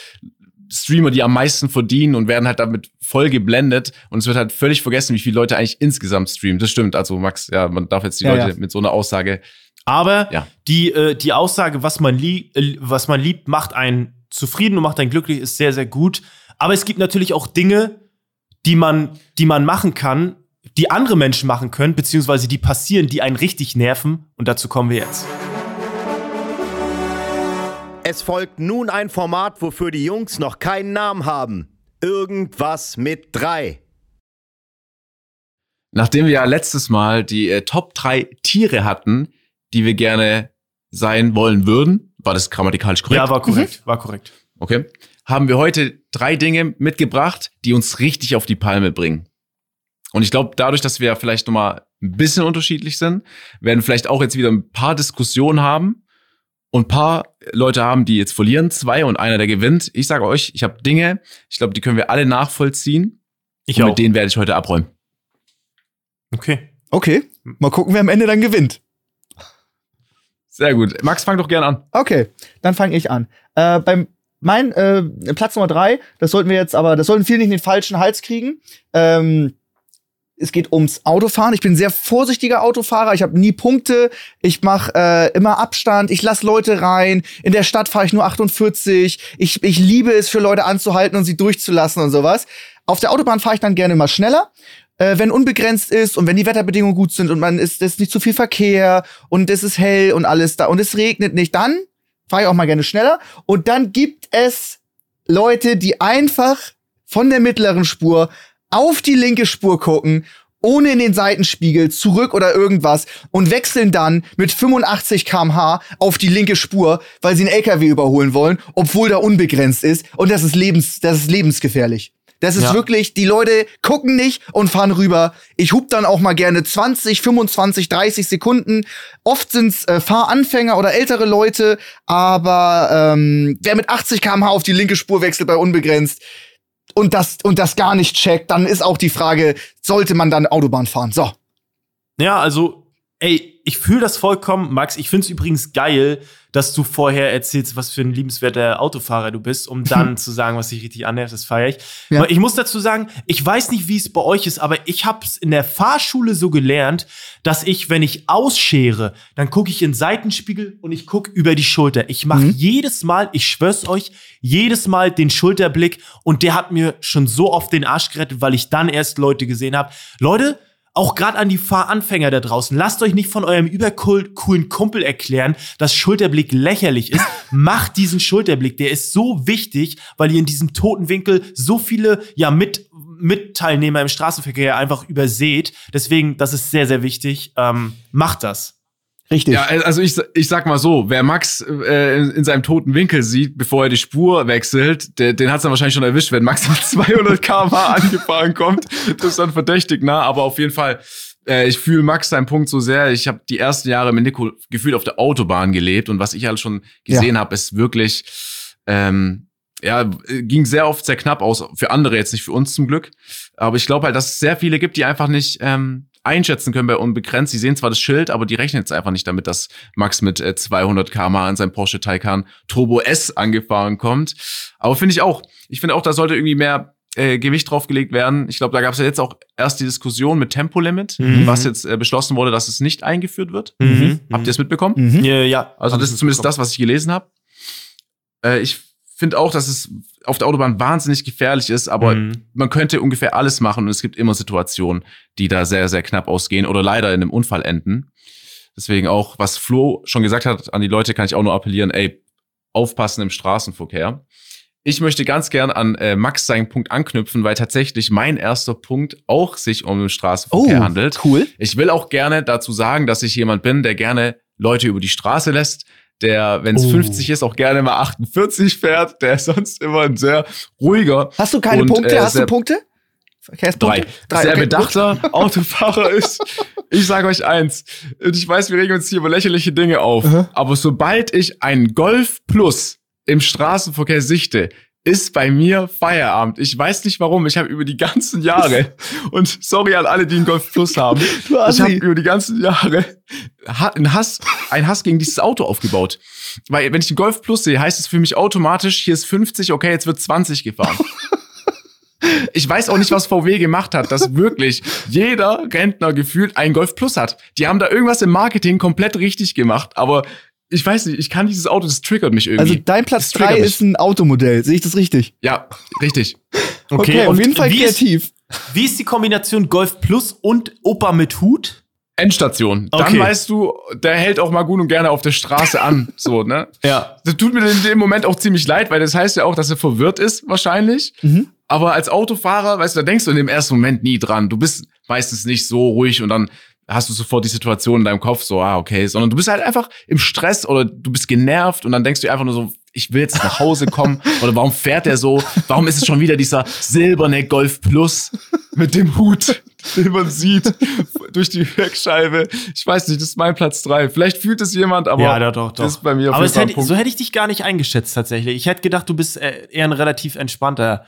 Streamer, die am meisten verdienen und werden halt damit voll geblendet und es wird halt völlig vergessen, wie viele Leute eigentlich insgesamt streamen. Das stimmt. Also Max, ja, man darf jetzt die Ja, Leute ja. mit so einer Aussage aber Ja. die, äh, die Aussage, was man, lieb, äh, was man liebt, macht einen zufrieden und macht einen glücklich, ist sehr, sehr gut. Aber es gibt natürlich auch Dinge, die man, die man machen kann, die andere Menschen machen können, beziehungsweise die passieren, die einen richtig nerven. Und dazu kommen wir jetzt. Es folgt nun ein Format, wofür die Jungs noch keinen Namen haben. Irgendwas mit drei. Nachdem wir ja letztes Mal die äh, Top 3 Tiere hatten, die wir gerne sein wollen würden, war das grammatikalisch korrekt? Ja, war korrekt, war korrekt. Okay. Haben wir heute drei Dinge mitgebracht, die uns richtig auf die Palme bringen. Und ich glaube, dadurch, dass wir vielleicht nochmal ein bisschen unterschiedlich sind, werden vielleicht auch jetzt wieder ein paar Diskussionen haben und ein paar Leute haben, die jetzt verlieren, zwei und einer, der gewinnt. Ich sage euch, ich habe Dinge, ich glaube, die können wir alle nachvollziehen. Ich und auch. mit denen werde ich heute abräumen. Okay. Okay, mal gucken, wer am Ende dann gewinnt. Sehr gut. Max, fang doch gern an. Okay, dann fange ich an. Äh, beim mein äh, Platz Nummer drei, das sollten wir jetzt aber, das sollten viele nicht in den falschen Hals kriegen. Ähm, es geht ums Autofahren. Ich bin sehr vorsichtiger Autofahrer. Ich habe nie Punkte. Ich mache äh, immer Abstand. Ich lasse Leute rein. In der Stadt fahre ich nur 48. Ich, ich liebe es, für Leute anzuhalten und sie durchzulassen und sowas. Auf der Autobahn fahre ich dann gerne immer schneller. Äh, wenn unbegrenzt ist und wenn die Wetterbedingungen gut sind und man ist, ist nicht zu viel Verkehr und es ist hell und alles da und es regnet nicht, dann fahre ich auch mal gerne schneller. Und dann gibt es Leute, die einfach von der mittleren Spur auf die linke Spur gucken, ohne in den Seitenspiegel zurück oder irgendwas und wechseln dann mit 85 kmh auf die linke Spur, weil sie einen LKW überholen wollen, obwohl da unbegrenzt ist und das ist lebens das ist lebensgefährlich. Das ist Ja. wirklich, die Leute gucken nicht und fahren rüber. Ich hub dann auch mal gerne 20, 25, 30 Sekunden. Oft sind's äh, Fahranfänger oder ältere Leute, aber ähm, wer mit 80 km/h auf die linke Spur wechselt bei unbegrenzt und das, und das gar nicht checkt, dann ist auch die Frage, sollte man dann Autobahn fahren? So. Ja, also, ey, ich fühle das vollkommen, Max. Ich find's übrigens geil, dass du vorher erzählst, was für ein liebenswerter Autofahrer du bist, um dann [LAUGHS] zu sagen, was dich richtig annervt. Das feiere ich. Ja. Aber ich muss dazu sagen, ich weiß nicht, wie es bei euch ist, aber ich hab's in der Fahrschule so gelernt, dass ich, wenn ich ausschere, dann gucke ich in den Seitenspiegel und ich gucke über die Schulter. Ich mache jedes Mal, ich schwör's euch, jedes Mal den Schulterblick und der hat mir schon so oft den Arsch gerettet, weil ich dann erst Leute gesehen habe. Leute, auch gerade an die Fahranfänger da draußen, lasst euch nicht von eurem übercoolen Kumpel erklären, dass Schulterblick lächerlich ist. [LAUGHS] Macht diesen Schulterblick, der ist so wichtig, weil ihr in diesem toten Winkel so viele ja mit Mitteilnehmer im Straßenverkehr einfach überseht. Deswegen, das ist sehr, sehr wichtig. Ähm, macht das. Richtig. Ja, also ich, ich sag mal so, wer Max äh, in, in seinem toten Winkel sieht, bevor er die Spur wechselt, der, den hat's dann wahrscheinlich schon erwischt, wenn Max mit 200 km/h angefahren kommt. Das ist dann verdächtig nah, aber auf jeden Fall, äh, ich fühle Max seinen Punkt so sehr. Ich habe die ersten Jahre mit Nico gefühlt auf der Autobahn gelebt und was ich alles schon gesehen hab, ist wirklich, ähm, ja, ging sehr oft sehr knapp aus, für andere jetzt nicht für uns zum Glück. Aber ich glaube halt, dass es sehr viele gibt, die einfach nicht ähm, einschätzen können bei unbegrenzt. Sie sehen zwar das Schild, aber die rechnen jetzt einfach nicht damit, dass Max mit äh, 200 km an seinem Porsche Taycan Turbo S angefahren kommt. Aber finde ich auch. Ich finde auch, da sollte irgendwie mehr äh, Gewicht draufgelegt werden. Ich glaube, da gab es ja jetzt auch erst die Diskussion mit Tempolimit, Mhm. was jetzt äh, beschlossen wurde, dass es nicht eingeführt wird. Mhm. Habt ihr es mitbekommen? Mhm. Ja, ja. Also das ist zumindest das, was ich gelesen habe. Äh, ich finde auch, dass es auf der Autobahn wahnsinnig gefährlich ist, aber Mhm. man könnte ungefähr alles machen und es gibt immer Situationen, die da sehr, sehr knapp ausgehen oder leider in einem Unfall enden. Deswegen auch, was Flo schon gesagt hat an die Leute, kann ich auch nur appellieren, ey, aufpassen im Straßenverkehr. Ich möchte ganz gern an äh, Max seinen Punkt anknüpfen, weil tatsächlich mein erster Punkt auch sich um den Straßenverkehr handelt. Oh, cool. Ich will auch gerne dazu sagen, dass ich jemand bin, der gerne Leute über die Straße lässt, der, wenn es Oh. 50 ist, auch gerne mal 48 fährt, der ist sonst immer ein sehr ruhiger, Hast du keine Und, Punkte? äh, Hast du Punkte? drei, Verkehrspunkte? Drei. sehr okay, bedachter [LAUGHS] Autofahrer ist. Ich sage euch eins, ich weiß, wir regen uns hier über lächerliche Dinge auf, Aha. aber sobald ich einen Golf Plus im Straßenverkehr sichte, ist bei mir Feierabend. Ich weiß nicht warum. Ich habe über die ganzen Jahre [LAUGHS] und sorry an alle, die einen Golf Plus haben. [LAUGHS] Ich habe über die ganzen Jahre einen Hass, einen Hass gegen dieses Auto aufgebaut. Weil wenn ich einen Golf Plus sehe, heißt es für mich automatisch, hier ist 50, okay, jetzt wird 20 gefahren. [LAUGHS] Ich weiß auch nicht, was VW gemacht hat, dass wirklich jeder Rentner gefühlt einen Golf Plus hat. Die haben da irgendwas im Marketing komplett richtig gemacht, aber ich weiß nicht, ich kann dieses Auto, das triggert mich irgendwie. Also dein Platz Das triggert 3 mich. ist ein Automodell. Sehe ich das richtig? ja, richtig. Okay, auf und jeden Fall wie ist, kreativ. wie ist die Kombination Golf Plus und Opa mit Hut? Endstation. Dann Okay. weißt du, der hält auch mal gut und gerne auf der Straße an, [LAUGHS] so, ne? Ja. Das tut mir in dem Moment auch ziemlich leid, weil das heißt ja auch, dass er verwirrt ist, wahrscheinlich. Mhm. Aber als Autofahrer, weißt du, da denkst du in dem ersten Moment nie dran. Du bist meistens nicht so ruhig und dann hast du sofort die Situation in deinem Kopf so, ah, okay, sondern du bist halt einfach im Stress oder du bist genervt und dann denkst du einfach nur so, ich will jetzt nach Hause kommen [LAUGHS] oder warum fährt der so? Warum ist es schon wieder dieser silberne Golf Plus mit dem Hut, [LAUGHS] den man sieht durch die Heckscheibe? Ich weiß nicht, das ist mein Platz drei. Vielleicht fühlt es jemand, aber ja, doch, doch, doch. das ist bei mir auf Aber jeden Fall hätte, Punkt. so hätte ich dich gar nicht eingeschätzt tatsächlich. Ich hätte gedacht, du bist äh, eher ein relativ entspannter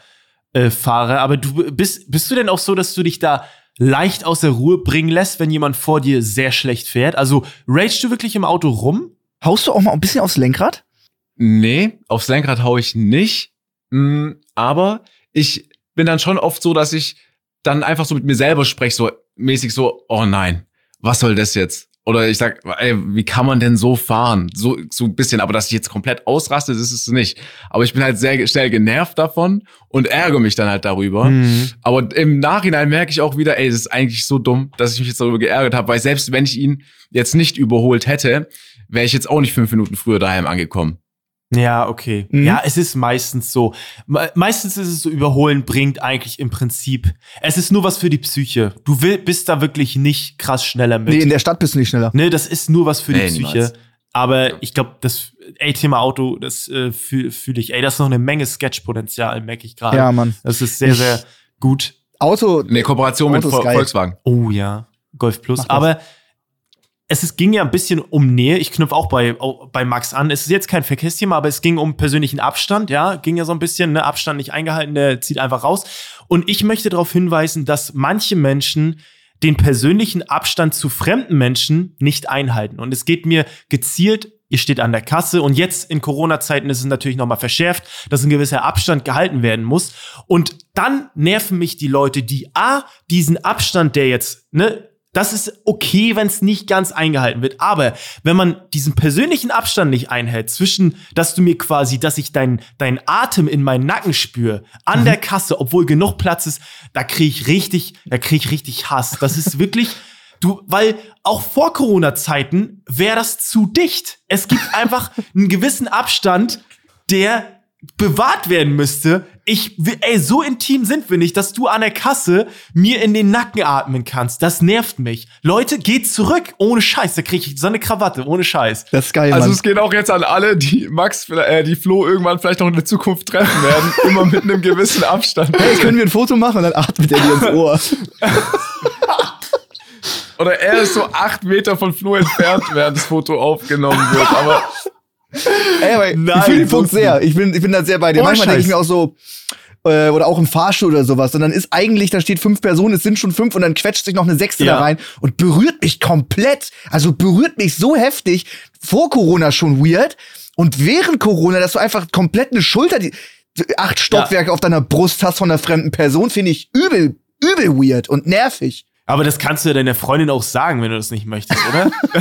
äh, Fahrer. Aber du bist, bist du denn auch so, dass du dich da leicht aus der Ruhe bringen lässt, wenn jemand vor dir sehr schlecht fährt? Also ragest du wirklich im Auto rum? Haust du auch mal ein bisschen aufs Lenkrad? Nee, aufs Lenkrad hau ich nicht. Mm, aber ich bin dann schon oft so, dass ich dann einfach so mit mir selber spreche, so mäßig so, oh nein, was soll das jetzt? Oder ich sag, ey, wie kann man denn so fahren? So, so ein bisschen, aber dass ich jetzt komplett ausraste, das ist es nicht. Aber ich bin halt sehr schnell genervt davon und ärgere mich dann halt darüber. Mhm. Aber im Nachhinein merke ich auch wieder, ey, das ist eigentlich so dumm, dass ich mich jetzt darüber geärgert habe, weil selbst wenn ich ihn jetzt nicht überholt hätte, wäre ich jetzt auch nicht fünf Minuten früher daheim angekommen. Ja, okay. Mhm. Ja, es ist meistens so. Me meistens ist es so, überholen bringt eigentlich im Prinzip. Es ist nur was für die Psyche. Du will, bist da wirklich nicht krass schneller mit. Nee, in der Stadt bist du nicht schneller. Ne, das ist nur was für die Nee, Psyche. niemals. Aber ich glaube, das, ey, Thema Auto, das äh, fühle fühl ich. Ey, das ist noch eine Menge Sketchpotenzial, merke ich gerade. Ja, Mann. Das ist sehr, sehr gut. Auto. Eine Kooperation mit Autos Vol. Volkswagen. Oh ja, Golf Plus. Aber es ist, ging ja ein bisschen um Nähe. Ich knüpfe auch bei, bei Max an. Es ist jetzt kein Verkehrsthema, aber es ging um persönlichen Abstand. Ja, ging ja so ein bisschen, ne, Abstand nicht eingehalten, der zieht einfach raus. Und ich möchte darauf hinweisen, dass manche Menschen den persönlichen Abstand zu fremden Menschen nicht einhalten. Und es geht mir gezielt Ihr steht an der Kasse und jetzt in Corona-Zeiten ist es natürlich nochmal verschärft, dass ein gewisser Abstand gehalten werden muss. Und dann nerven mich die Leute, die A, diesen Abstand, der jetzt, ne, das ist okay, wenn es nicht ganz eingehalten wird. Aber wenn man diesen persönlichen Abstand nicht einhält, zwischen, dass du mir quasi, dass ich deinen dein Atem in meinen Nacken spüre, an der Kasse, obwohl genug Platz ist, da kriege ich richtig, da kriege ich richtig Hass. Das ist wirklich, [LAUGHS] du, weil auch vor Corona-Zeiten wäre das zu dicht. Es gibt einfach einen gewissen Abstand, der bewahrt werden müsste. Ich, ey, so intim sind wir nicht, dass du an der Kasse mir in den Nacken atmen kannst. Das nervt mich. Leute, geht zurück. Ohne Scheiß. Da kriege ich so eine Krawatte. Ohne Scheiß. Das ist geil, Also Mann. es geht auch jetzt an alle, die Max, äh, die Flo irgendwann vielleicht noch in der Zukunft treffen werden, [LAUGHS] immer mit einem gewissen Abstand. Hey, können wir ein Foto machen und dann atmet er dir ins Ohr. Oder er ist so acht Meter von Flo entfernt, während das Foto aufgenommen wird. Aber Aber Nein, ich fühle den Punkt sehr. Ich bin, ich bin da sehr bei dir. Ohne Manchmal denke ich mir auch so, äh, oder auch im Fahrstuhl oder sowas. Und dann ist eigentlich, da steht fünf Personen, es sind schon fünf und dann quetscht sich noch eine sechste Ja. da rein und berührt mich komplett. Also berührt mich so heftig. Vor Corona schon weird. Und während Corona, dass du einfach komplett eine Schulter, die acht Stockwerke auf deiner Brust hast von einer fremden Person, finde ich übel, übel weird und nervig. Aber das kannst du ja deiner Freundin auch sagen, wenn du das nicht möchtest, oder? [LAUGHS]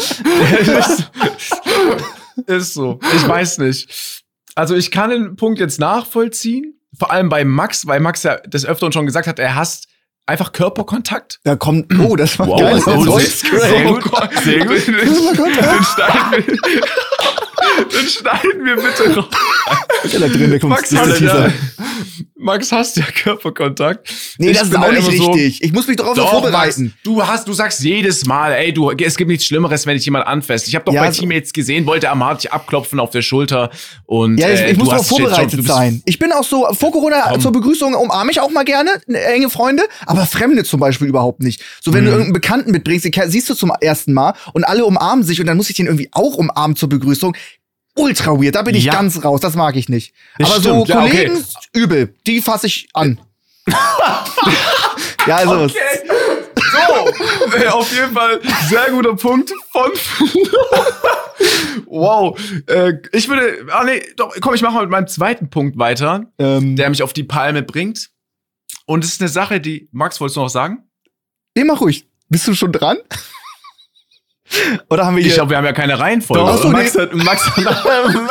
[LAUGHS] [LAUGHS] ist so. Ich weiß nicht. Also ich kann den Punkt jetzt nachvollziehen. Vor allem bei Max, weil Max ja des Öfteren schon gesagt hat, er hasst einfach Körperkontakt. Da kommt, oh, das war Wow, geil. oh, Voice sehr- sehr gut. Sehr gut. Den, den, schneiden wir, [LAUGHS] den schneiden wir bitte raus. Ja, da drin, da kommt Max Teaser. ja, Max hasst ja Körperkontakt. Nee, Ich das ist auch nicht immer so- richtig. ich muss mich darauf Doch, vorbereiten. Max, du hast, du sagst jedes Mal, ey, du, es gibt nichts Schlimmeres, wenn dich jemand anfasst. Ich habe doch Ja, bei so- Teammates gesehen, wollte Amar dich abklopfen auf der Schulter und Ja, ich, äh, ich muss du darauf schon- vorbereitet bist- sein. Ich bin auch so, vor Corona Komm. zur Begrüßung umarme ich auch mal gerne ne, enge Freunde, aber Fremde zum Beispiel überhaupt nicht. So, wenn du irgendeinen Bekannten mitbringst, den siehst du zum ersten Mal und alle umarmen sich und dann muss ich den irgendwie auch umarmen zur Begrüßung. Ultra weird, da bin ich Ja. ganz raus, das mag ich nicht. Das aber so stimmt, ja, okay. Kollegen, übel, die fasse ich an. [LAUGHS] ja, also, Okay. So, äh, auf jeden Fall sehr guter Punkt von [LAUGHS] Wow. Äh, ich würde, ah nee, doch, komm, ich mache mal mit meinem zweiten Punkt weiter, ähm, der mich auf die Palme bringt. Und es ist eine Sache, die, Max, wolltest du noch sagen? nee, mach ruhig. Bist du schon dran? Oder haben wir hier... Ich glaube, wir haben ja keine Reihenfolge. Doch, so? Max hat, Max [LAUGHS] haben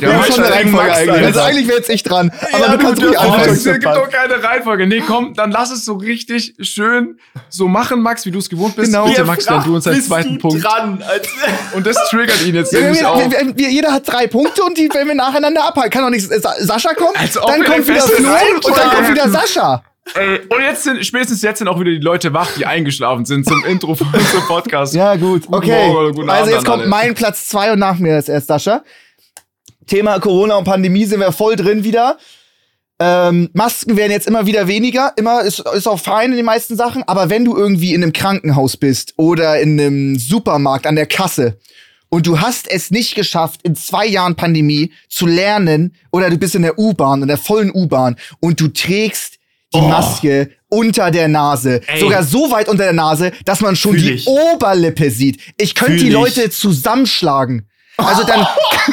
Max schon eine hat Reihenfolge Max eigentlich. Also eigentlich wäre jetzt ich dran. Aber Ja, du kannst du ruhig anfangen. es gibt doch keine Reihenfolge. Nee, komm, dann lass es so richtig schön so machen, Max, wie du es gewohnt bist. Genau. Bitte, Max, dann du uns als zweiten du Punkt. dran. Als, Und das triggert ihn jetzt Ja, nämlich wir, auch. wir, wir, wir, jeder hat drei Punkte und die werden wir nacheinander abhalten. Kann doch nicht Sa Sascha kommen, dann kommt wieder Flo und dann kommt wieder. Sascha. Ey, und jetzt sind, spätestens jetzt sind auch wieder die Leute wach, die eingeschlafen sind zum Intro von [LAUGHS] unserem Podcast. Ja, gut. Guten Okay. Morgen also jetzt kommt alle. mein Platz zwei und nach mir ist erst Sascha. Thema Corona und Pandemie sind wir voll drin wieder. Ähm, Masken werden jetzt immer wieder weniger, immer ist, ist auch fein in den meisten Sachen, aber wenn du irgendwie in einem Krankenhaus bist oder in einem Supermarkt an der Kasse und du hast es nicht geschafft, in zwei Jahren Pandemie zu lernen oder du bist in der U-Bahn, in der vollen U-Bahn und du trägst die Oh. Maske unter der Nase. Ey. Sogar so weit unter der Nase, dass man schon Fühl die ich. Oberlippe sieht. Ich könnte die ich. Leute zusammenschlagen. Also dann,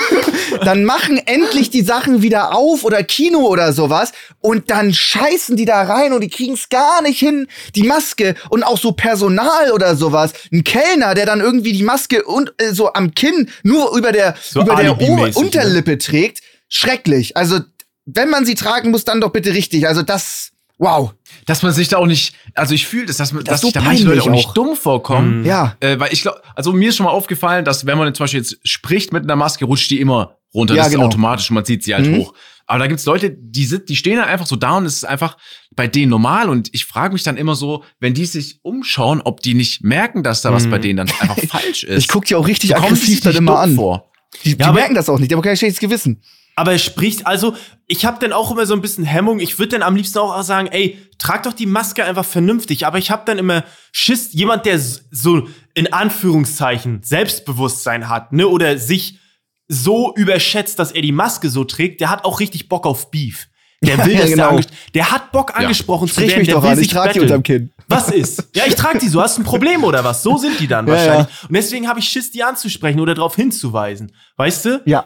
[LAUGHS] dann machen endlich die Sachen wieder auf oder Kino oder sowas und dann scheißen die da rein und die kriegen's gar nicht hin, die Maske und auch so Personal oder sowas. Ein Kellner, der dann irgendwie die Maske und äh, so am Kinn nur über der, So über der O- Unterlippe trägt. Schrecklich. Also, wenn man sie tragen muss, dann doch bitte richtig. Also das, wow. Dass man sich da auch nicht, also ich fühle das, dass, man, Das dass ist so sich da manche Leute auch nicht dumm vorkommen. Ja. Äh, weil ich glaube, also mir ist schon mal aufgefallen, dass wenn man zum Beispiel jetzt spricht mit einer Maske, rutscht die immer runter. Ja, das ist genau. automatisch und man zieht sie halt Mhm. hoch. Aber da gibt's Leute, die, sind, die stehen dann einfach so da und es ist einfach bei denen normal. Und ich frage mich dann immer so, wenn die sich umschauen, ob die nicht merken, dass da was Mhm. bei denen dann einfach [LAUGHS] falsch ist. Ich guck die auch richtig die aggressiv dann immer an. Vor. Die, die aber- merken das auch nicht, die haben kein schlechtes Gewissen. Aber es spricht, also ich habe dann auch immer so ein bisschen Hemmung. Ich würde dann am liebsten auch sagen, ey, trag doch die Maske einfach vernünftig. Aber ich habe dann immer Schiss, jemand, der so in Anführungszeichen Selbstbewusstsein hat, ne, oder sich so überschätzt, dass er die Maske so trägt, der hat auch richtig Bock auf Beef. Der [LAUGHS] will, Ja, dass genau. der, anges- der hat Bock angesprochen zu Sprich werden, mich der doch will an, ich trage die unterm Kinn. Was ist? Ja, ich trage die so. Hast du ein Problem oder was? So sind die dann [LAUGHS] Ja, wahrscheinlich. Und deswegen habe ich Schiss, die anzusprechen oder darauf hinzuweisen. Weißt du? Ja.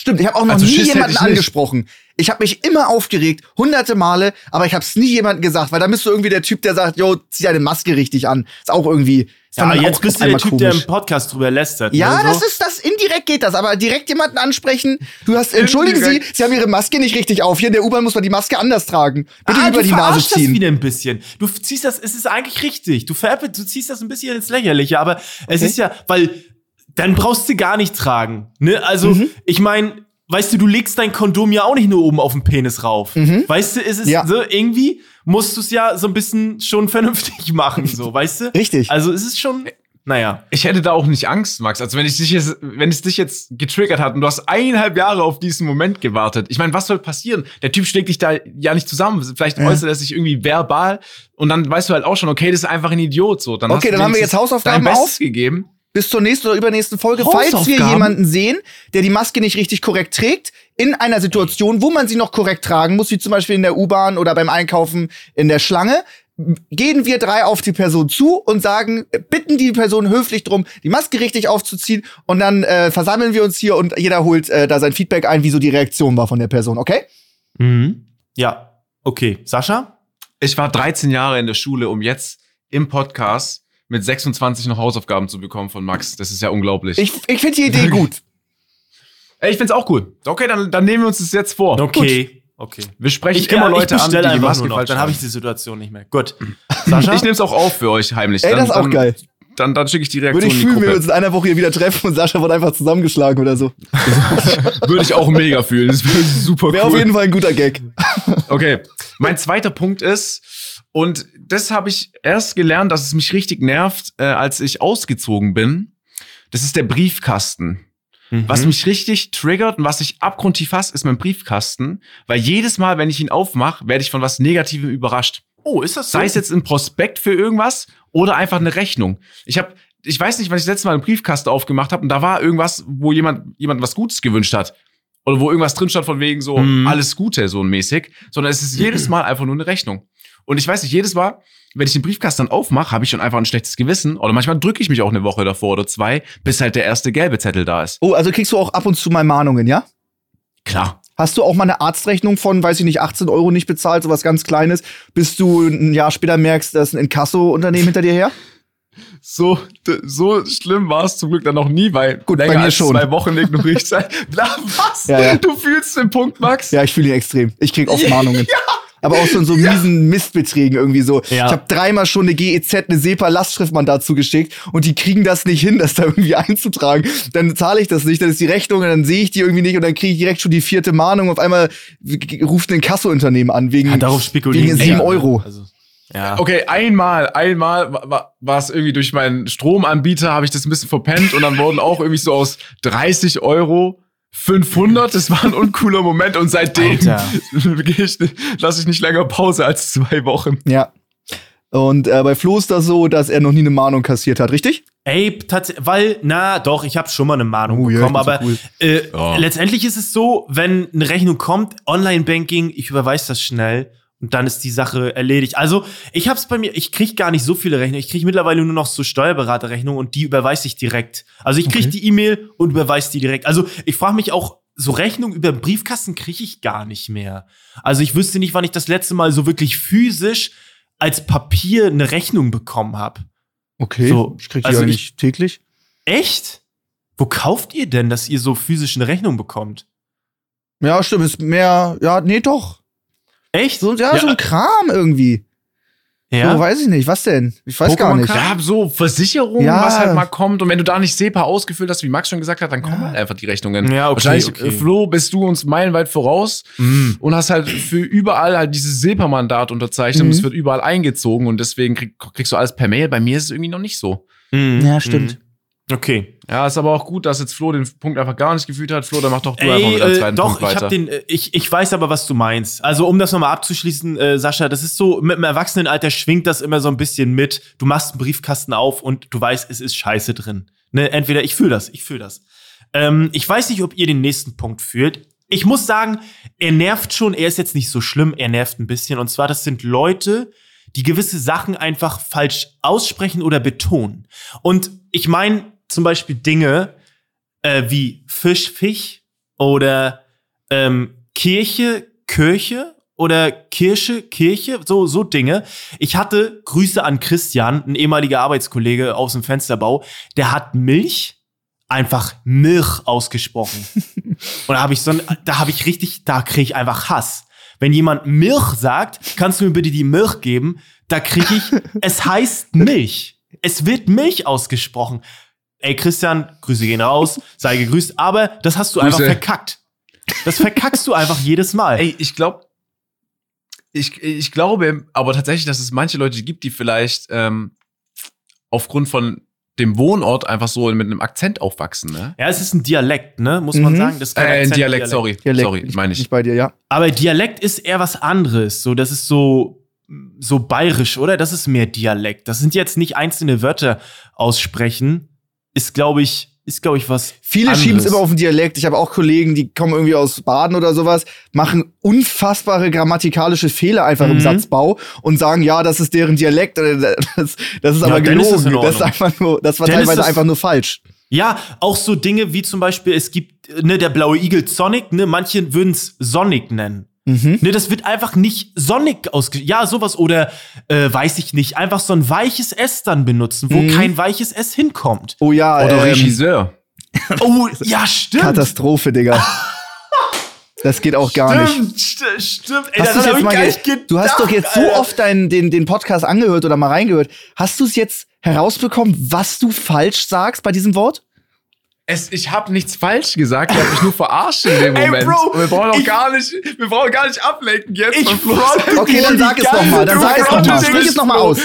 Stimmt, ich habe auch noch Also nie jemanden ich angesprochen. Ich habe mich immer aufgeregt, hunderte Male, aber ich habe es nie jemandem gesagt, weil da bist du irgendwie der Typ, der sagt, yo, zieh deine Maske richtig an. Ist auch irgendwie. Ist Ja, jetzt bist du der Typ, der komisch. im Podcast drüber lästert. Ja, ne, so. das ist das. Indirekt geht das, aber direkt jemanden ansprechen. Du hast, entschuldigen Sie. Sie haben Ihre Maske nicht richtig auf. Hier in der U-Bahn muss man die Maske anders tragen. Bitte ah, über die Nase verarschst das ziehen. wieder ein bisschen. Du ziehst das, es ist eigentlich richtig. Du veräppelst, du ziehst das ein bisschen ins Lächerliche, aber es ist ja, weil dann brauchst du gar nicht tragen. Ne? Also, Mhm. ich meine, weißt du, du legst dein Kondom ja auch nicht nur oben auf den Penis rauf. Weißt du, es ist Mhm. Ja. so, irgendwie musst du es ja so ein bisschen schon [LAUGHS] vernünftig machen, so, weißt du? Richtig. Also, es ist schon, naja. Ich hätte da auch nicht Angst, Max. Also wenn ich dich jetzt, wenn es dich jetzt getriggert hat und du hast eineinhalb Jahre auf diesen Moment gewartet. Ich meine, was soll passieren? Der Typ schlägt dich da ja nicht zusammen. Vielleicht Ja. äußert er sich irgendwie verbal und dann weißt du halt auch schon, okay, das ist einfach ein Idiot. So, dann Okay, hast du dann haben wir jetzt Hausaufgaben dein Bestes auf. gegeben. Bis zur nächsten oder übernächsten Folge, falls wir jemanden sehen, der die Maske nicht richtig korrekt trägt, in einer Situation, wo man sie noch korrekt tragen muss, wie zum Beispiel in der U-Bahn oder beim Einkaufen in der Schlange, gehen wir drei auf die Person zu und sagen, bitten die Person höflich drum, die Maske richtig aufzuziehen und dann äh, versammeln wir uns hier und jeder holt äh, da sein Feedback ein, wie so die Reaktion war von der Person, okay? Mhm. Ja. Okay. Sascha? Ich war 13 Jahre in der Schule, um jetzt im Podcast mit 26 noch Hausaufgaben zu bekommen von Max. Das ist ja unglaublich. Ich, ich finde die Idee [LAUGHS] gut. Ey, ich find's auch cool. Okay, dann, dann nehmen wir uns das jetzt vor. Okay. Okay. Wir sprechen Ich, immer ja, Leute ich an, die die Maske falsch dann habe ich die Situation nicht mehr. Gut. Sascha? Ich nehme es auch auf für euch heimlich. Ey, dann, das ist auch dann, geil. Dann, dann schicke ich die Reaktion Würde ich fühlen, wenn wir uns in einer Woche hier wieder treffen und Sascha wird einfach zusammengeschlagen oder so. [LAUGHS] Würde ich auch mega fühlen. Das wäre super Wäre auf cool. jeden Fall ein guter Gag. Okay. Mein zweiter Punkt ist, und das habe ich erst gelernt, dass es mich richtig nervt, äh, als ich ausgezogen bin. Das ist der Briefkasten. Was Mhm. mich richtig triggert und was ich abgrundtief hasse, ist mein Briefkasten. Weil jedes Mal, wenn ich ihn aufmache, werde ich von was Negativem überrascht. Oh, ist das so? Sei es jetzt ein Prospekt für irgendwas oder einfach eine Rechnung. Ich habe, ich weiß nicht, wann ich das letzte Mal einen Briefkasten aufgemacht habe und da war irgendwas, wo jemand jemand was Gutes gewünscht hat. Oder wo irgendwas drin stand von wegen so Mhm. alles Gute, so ein mäßig. Sondern es ist jedes [CLEARS THROAT] Mal einfach nur eine Rechnung. Und ich weiß nicht, jedes Mal, wenn ich den Briefkasten dann aufmache, habe ich schon einfach ein schlechtes Gewissen. Oder manchmal drücke ich mich auch eine Woche davor oder zwei, bis halt der erste gelbe Zettel da ist. Oh, also kriegst du auch ab und zu mal Mahnungen, ja? Klar. Hast du auch mal eine Arztrechnung von, weiß ich nicht, 18 Euro nicht bezahlt, sowas ganz Kleines, bis du ein Jahr später merkst, dass ein Inkasso-Unternehmen hinter dir her? [LAUGHS] So, so schlimm war es zum Glück dann noch nie, weil Gut, bei länger mir als schon. zwei Wochen ignoriert sein. [LAUGHS] [LAUGHS] Na, was? Ja, ja. Du fühlst den Punkt, Max? Ja, ich fühle ihn extrem. Ich krieg oft Mahnungen. Aber auch so in so miesen Mistbeträgen irgendwie so. Ja. Ich habe dreimal schon eine GEZ, eine SEPA-Lastschriftmandat zugeschickt und die kriegen das nicht hin, das da irgendwie [LAUGHS] einzutragen. Dann zahle ich das nicht, dann ist die Rechnung und dann sehe ich die irgendwie nicht und dann kriege ich direkt schon die vierte Mahnung. Auf einmal ruft ein Kassounternehmen an wegen, ja, darauf spekulieren wegen sie sieben ja. Euro. Also, ja. Okay, einmal, einmal wa- wa- war es irgendwie durch meinen Stromanbieter, habe ich das ein bisschen verpennt und dann wurden auch irgendwie so aus 30 Euro 500. Das war ein uncooler Moment und seitdem [LAUGHS] lasse ich nicht länger Pause als zwei Wochen. Ja. Und äh, bei Flo ist das so, dass er noch nie eine Mahnung kassiert hat, richtig? Ey, tatsächlich, weil, na doch, ich habe schon mal eine Mahnung Oh, ja, bekommen, bin aber so cool. äh, Ja. letztendlich ist es so, wenn eine Rechnung kommt, Online-Banking, ich überweise das schnell Und dann ist die Sache erledigt. Also, ich hab's bei mir, ich krieg gar nicht so viele Rechnungen. Ich krieg mittlerweile nur noch so Steuerberaterrechnungen und die überweise ich direkt. Also, ich krieg Okay. die E-Mail und überweise die direkt. Also, ich frage mich auch, so Rechnungen über den Briefkasten kriege ich gar nicht mehr. Also, ich wüsste nicht, wann ich das letzte Mal so wirklich physisch als Papier eine Rechnung bekommen habe. Okay. So, ich krieg die also ja ich- nicht täglich. Echt? Wo kauft ihr denn, dass ihr so physisch eine Rechnung bekommt? Ja, stimmt. Ist mehr, ja, nee, doch. Echt? So, ja, so ein Kram irgendwie. ja? So, weiß ich nicht. Was denn? Ich weiß gar Pokémon nicht. Ja, so Versicherung, Ja. was halt mal kommt. Und wenn du da nicht SEPA ausgefüllt hast, wie Max schon gesagt hat, dann kommen halt einfach die Rechnungen. Ja, okay, Wahrscheinlich, okay. äh, Flo, bist du uns meilenweit voraus Mm. und hast halt für überall halt dieses SEPA-Mandat unterzeichnet und Mhm. es wird überall eingezogen und deswegen krieg, kriegst du alles per Mail. Bei mir ist es irgendwie noch nicht so. Mm. Ja, stimmt. Okay. Ja, ist aber auch gut, dass jetzt Flo den Punkt einfach gar nicht gefühlt hat. Flo, dann mach doch du Ey, einfach mit deinem äh, zweiten doch, Punkt ich weiter. hab den, äh, ich, ich weiß aber, was du meinst. Also, um das nochmal abzuschließen, äh, Sascha, das ist so, mit dem Erwachsenenalter schwingt das immer so ein bisschen mit. Du machst einen Briefkasten auf und du weißt, es ist Scheiße drin. Ne? Entweder ich fühle das, ich fühle das. Ähm, ich weiß nicht, ob ihr den nächsten Punkt fühlt. Ich muss sagen, er nervt schon, er ist jetzt nicht so schlimm, er nervt ein bisschen. Und zwar, das sind Leute, die gewisse Sachen einfach falsch aussprechen oder betonen. Und ich meine zum Beispiel Dinge äh, wie Fisch, Fisch oder ähm, Kirche, Kirche oder Kirche, Kirche, so, so Dinge. Ich hatte Grüße an Christian, ein ehemaliger Arbeitskollege aus dem Fensterbau, der hat Milch einfach Milch ausgesprochen. [LAUGHS] Und da habe ich so, ein- da habe ich richtig, da kriege ich einfach Hass. Wenn jemand Milch sagt, kannst du mir bitte die Milch geben? Da kriege ich, es heißt Milch. Es wird Milch ausgesprochen. Ey, Christian, Grüße gehen raus, sei gegrüßt, aber das hast du einfach Grüße. verkackt. Das verkackst du einfach jedes Mal. Ey, ich glaube, ich, ich glaube aber tatsächlich, dass es manche Leute gibt, die vielleicht ähm, aufgrund von dem Wohnort einfach so mit einem Akzent aufwachsen, ne? Ja, es ist ein Dialekt, ne? Muss man Mhm. sagen. Das ist kein Äh, ein Akzent, Dialekt, sorry. Dialekt, sorry, meine ich. Nicht bei dir, ja. Aber Dialekt ist eher was anderes. So, das ist so, so bayerisch, oder? Das ist mehr Dialekt. Das sind jetzt nicht einzelne Wörter aussprechen. Ist, glaube ich, ist, glaube ich, was. Viele schieben es immer auf den Dialekt. Ich habe auch Kollegen, die kommen irgendwie aus Baden oder sowas, machen unfassbare grammatikalische Fehler einfach im Mhm. Satzbau und sagen, ja, das ist deren Dialekt. Oder [LAUGHS] Das, das ist Ja, aber dann ist gelogen. das das ist einfach nur, das war Dann teilweise das- einfach nur falsch. Ja, auch so Dinge wie zum Beispiel, es gibt, ne, der blaue Igel Sonic, ne, manche würden es Sonic nennen. Mhm. Ne, das wird einfach nicht Sonic ausge... Ja, sowas oder, äh, weiß ich nicht, einfach so ein weiches S dann benutzen, wo Mhm. kein weiches S hinkommt. Oh ja, Oder ähm, Regisseur. Oh, [LAUGHS] ja, stimmt. Katastrophe, Digga. [LAUGHS] Das geht auch gar nicht. Stimmt, st stimmt. Ey, Hast du's hab jetzt ich mal gar nicht gedacht, du hast doch jetzt so Alter. oft deinen, den, den Podcast angehört oder mal reingehört. Hast du es jetzt herausbekommen, was du falsch sagst bei diesem Wort? Es, ich habe nichts falsch gesagt, ich habe mich nur verarscht in dem Ey, Moment. Bro, Und wir brauchen auch ich- gar nicht, wir brauchen gar nicht ablenken jetzt. Ich fronte Okay, dann die sag es ganze noch mal, dann sag es noch mal. Zeit. Sprich es noch mal aus.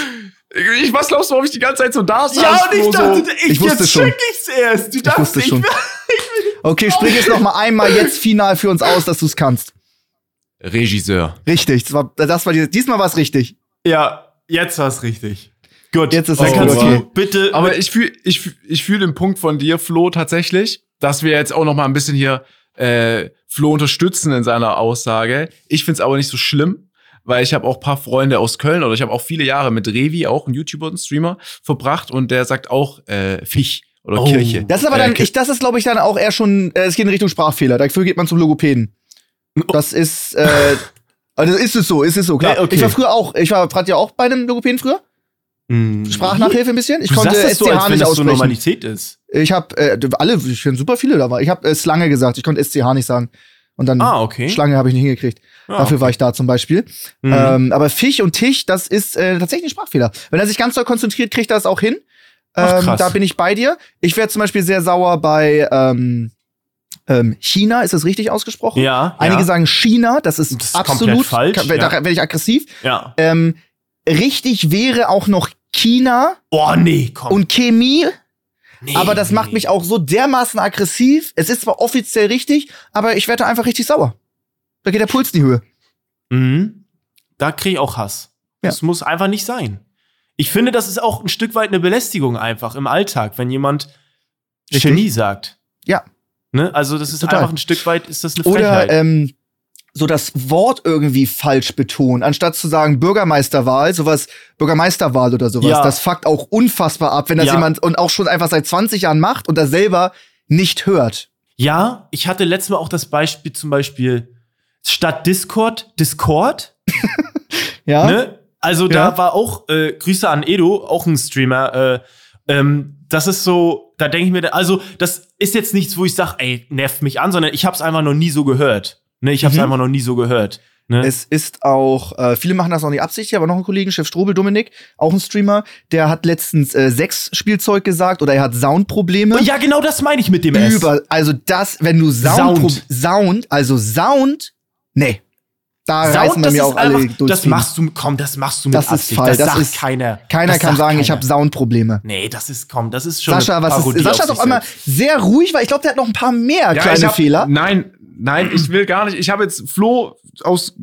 Ich, was glaubst du, warum ich die ganze Zeit so da saß? Ja, und ich dachte, ich, Ich wusste jetzt schon. check ich's erst. Du dachtest, wusste ich schon. will- [LAUGHS] Okay, sprich es noch mal einmal jetzt final für uns aus, dass du es kannst. Regisseur. Richtig, das war, das war die, diesmal war es richtig. Ja, jetzt war's richtig. Gut. Jetzt ist kannst gut, okay. du bitte. Aber ich fühle ich, fühl- ich fühl den Punkt von dir, Flo, tatsächlich, dass wir jetzt auch noch mal ein bisschen hier äh, Flo unterstützen in seiner Aussage. Ich find's aber nicht so schlimm, weil ich habe auch paar Freunde aus Köln oder ich habe auch viele Jahre mit Revi, auch ein YouTuber und Streamer, verbracht und der sagt auch äh, Fisch oder Oh. Kirche. Das ist aber Äh, dann, Ki- ich, das ist glaube ich dann auch eher schon, äh, es geht in Richtung Sprachfehler. Dafür geht man zum Logopäden. Das ist, äh, [LAUGHS] also ist es so, ist es so, klar. Okay. Ich war früher auch, ich war, wart ja auch bei einem Logopäden früher? Hm. Sprachnachhilfe ein bisschen? Ich Du konnte sagst das so, SCH als nicht das aussprechen. Normalität ist. Ich habe äh, alle, ich kenne super viele da war. Ich habe äh, Slange gesagt, ich konnte SCH nicht sagen. Und dann Ah, okay. Schlange habe ich nicht hingekriegt. Ah, Dafür war ich da zum Beispiel. Mhm. Ähm, aber Fisch und Tisch, das ist äh, tatsächlich ein Sprachfehler. Wenn er sich ganz doll konzentriert, kriegt er es auch hin. Ach, Ähm, krass. da bin ich bei dir. Ich wäre zum Beispiel sehr sauer bei ähm, ähm, China, ist das richtig ausgesprochen? ja. Einige ja. sagen China, das ist, Das ist absolut falsch, Ka- Da ja. werde ich aggressiv. Ja. Richtig wäre auch noch China Oh, nee, komm. und Chemie. nee, Aber das nee. macht mich auch so dermaßen aggressiv. Es ist zwar offiziell richtig, aber ich werde einfach richtig sauer. Da geht der Puls in die Höhe. Mhm. Da kriege ich auch Hass. Ja. Das muss einfach nicht sein. Ich finde, das ist auch ein Stück weit eine Belästigung einfach im Alltag, wenn jemand Richtig. Genie sagt. Ja. Ne? Also das ist Total. einfach ein Stück weit, ist das eine Oder Frechheit. ähm, so das Wort irgendwie falsch betonen, anstatt zu sagen Bürgermeisterwahl, sowas Bürgermeisterwahl oder sowas. Ja. Das fuckt auch unfassbar ab, wenn das Ja. jemand und auch schon einfach seit 20 Jahren macht und das selber nicht hört. Ja, ich hatte letztes Mal auch das Beispiel zum Beispiel statt Discord, Discord. [LAUGHS] Ja? Ne? Also Ja. da war auch, äh, Grüße an Edo, auch ein Streamer, äh, ähm, das ist so, da denke ich mir, also das ist jetzt nichts, wo ich sage, ey, nervt mich an, sondern ich habe es einfach noch nie so gehört. Ne, ich habe es Mhm. einfach noch nie so gehört. Ne? Es ist auch, äh, viele machen das auch nicht absichtlich, aber noch ein Kollegen, Chef Strobel, Dominik, auch ein Streamer, der hat letztens äh, Sexspielzeug gesagt oder er hat Soundprobleme. ja, genau das meine ich mit dem S. Über, also das, wenn du Sound, Sound. Sound, also Sound, nee. Da Sound, reißen bei mir auch alle einfach, durchs Das machst du, komm, das machst du mit Das ist. Fall, das, das ist- keiner. Keiner kann sagen, ich keiner. habe Soundprobleme. Nee, das ist, komm, das ist schon Sascha, was ist, Sascha auf ist immer selbst. sehr ruhig, weil ich glaube, der hat noch ein paar mehr Ja, kleine ich hab, Fehler. Nein, nein, ich will gar nicht. Ich habe jetzt Flo aus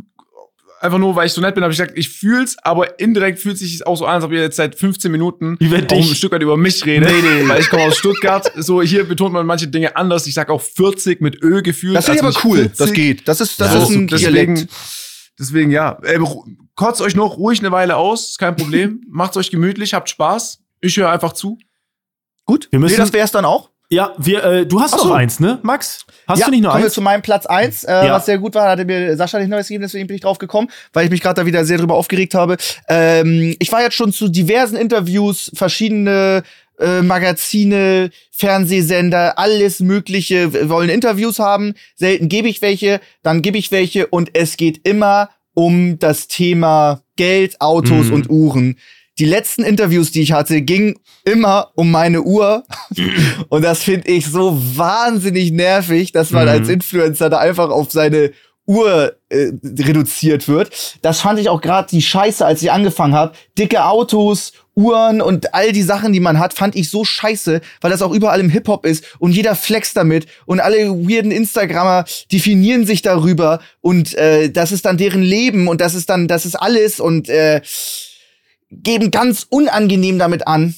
einfach nur, weil ich so nett bin, habe ich gesagt, ich fühl's, aber indirekt fühlt sich auch so an, als ob ihr jetzt seit 15 Minuten Über auch dich. ein Stück weit über mich redet. Nee, nee, weil ich komme aus Stuttgart. So, hier betont man manche Dinge anders. Ich sag auch 40 mit Ö gefühlt. Das ich also aber cool. 40. Das geht. Das ist, das So, ist ein deswegen, Dialekt. deswegen, ja. Ähm, ru- kotzt euch noch ruhig eine Weile aus, ist kein Problem. [LAUGHS] Macht's euch gemütlich, habt Spaß. Ich höre einfach zu. Gut. Wir müssen- nee, das wär's dann auch. Ja, wir, äh, du hast Ach so. noch eins, ne, Max? Hast ja, du nicht nur kommen wir eins? zu meinem Platz 1, äh, Ja. was sehr gut war, hatte mir Sascha nicht Neues gegeben, deswegen bin ich drauf gekommen, weil ich mich gerade da wieder sehr drüber aufgeregt habe. Ähm, ich war jetzt schon zu diversen Interviews, verschiedene äh, Magazine, Fernsehsender, alles Mögliche wollen Interviews haben. Selten gebe ich welche, dann gebe ich welche und es geht immer um das Thema Geld, Autos Mhm. und Uhren. Die letzten Interviews, die ich hatte, gingen immer um meine Uhr. [LAUGHS] Und das finde ich so wahnsinnig nervig, dass man Mhm. als Influencer da einfach auf seine Uhr äh, reduziert wird. Das fand ich auch gerade die Scheiße, als ich angefangen habe. Dicke Autos, Uhren und all die Sachen, die man hat, fand ich so scheiße, weil das auch überall im Hip-Hop ist und jeder flext damit und alle weirden Instagrammer definieren sich darüber und äh, das ist dann deren Leben und das ist dann, das ist alles und äh, geben ganz unangenehm damit an.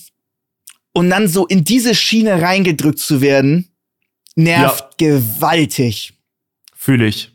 Und dann so in diese Schiene reingedrückt zu werden, nervt gewaltig. Fühle ich.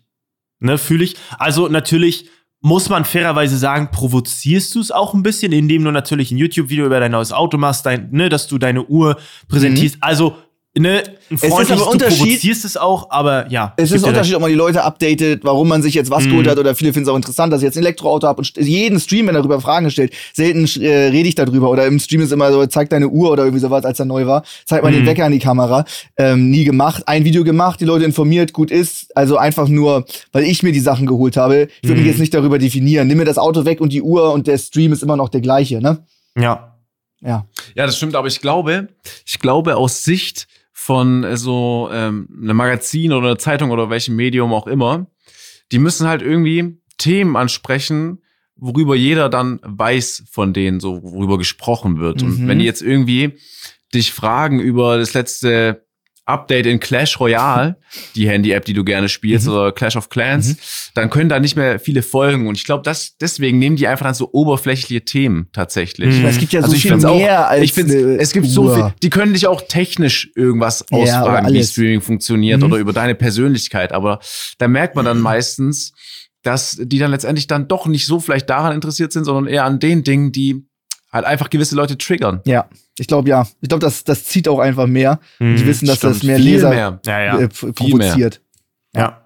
Ne, fühle ich. Also natürlich muss man fairerweise sagen, provozierst du es auch ein bisschen, indem du natürlich ein YouTube-Video über dein neues Auto machst, dein, ne, dass du deine Uhr präsentierst. Also, ne, ein ist aber freundliches, du Unterschied- provozierst es auch, aber ja. Es ist ein Unterschied, ob man die Leute updatet, warum man sich jetzt was Mhm. geholt hat oder viele finden es auch interessant, dass ich jetzt ein Elektroauto habe und jeden Stream, wenn er darüber Fragen stellt, selten äh, rede ich darüber oder im Stream ist immer so, zeig deine Uhr oder irgendwie sowas, als er neu war, zeig mal den Mhm. Wecker an die Kamera, ähm, nie gemacht, ein Video gemacht, die Leute informiert, gut ist, also einfach nur, weil ich mir die Sachen geholt habe, ich würde Mhm. mich jetzt nicht darüber definieren, nimm mir das Auto weg und die Uhr und der Stream ist immer noch der gleiche, ne? Ja. Ja. Ja, das stimmt, aber ich glaube, ich glaube aus Sicht von äh, so ähm, einem Magazin oder einer Zeitung oder welchem Medium auch immer, die müssen halt irgendwie Themen ansprechen, worüber jeder dann weiß von denen, so worüber gesprochen wird. Und Mhm. wenn die jetzt irgendwie dich fragen über das letzte Update in Clash Royale, die Handy-App, die du gerne spielst, Mhm. oder Clash of Clans, dann können da nicht mehr viele folgen. Und ich glaube, das deswegen nehmen die einfach dann so oberflächliche Themen tatsächlich. Mhm. Es gibt ja Also so viel find's auch- mehr als ich finde, es gibt so Uhr. viel, die können dich auch technisch irgendwas Ja, ausfragen, wie. Streaming funktioniert Mhm. oder über deine Persönlichkeit. Aber da merkt man dann meistens, dass die dann letztendlich dann doch nicht so vielleicht daran interessiert sind, sondern eher an den Dingen, die halt einfach gewisse Leute triggern. Ja, ich glaube ja. Ich glaube, das, das zieht auch einfach mehr. Mhm, die wissen, dass das Stimmt, mehr viel Leser mehr. Ja, ja. äh, provoziert. ja.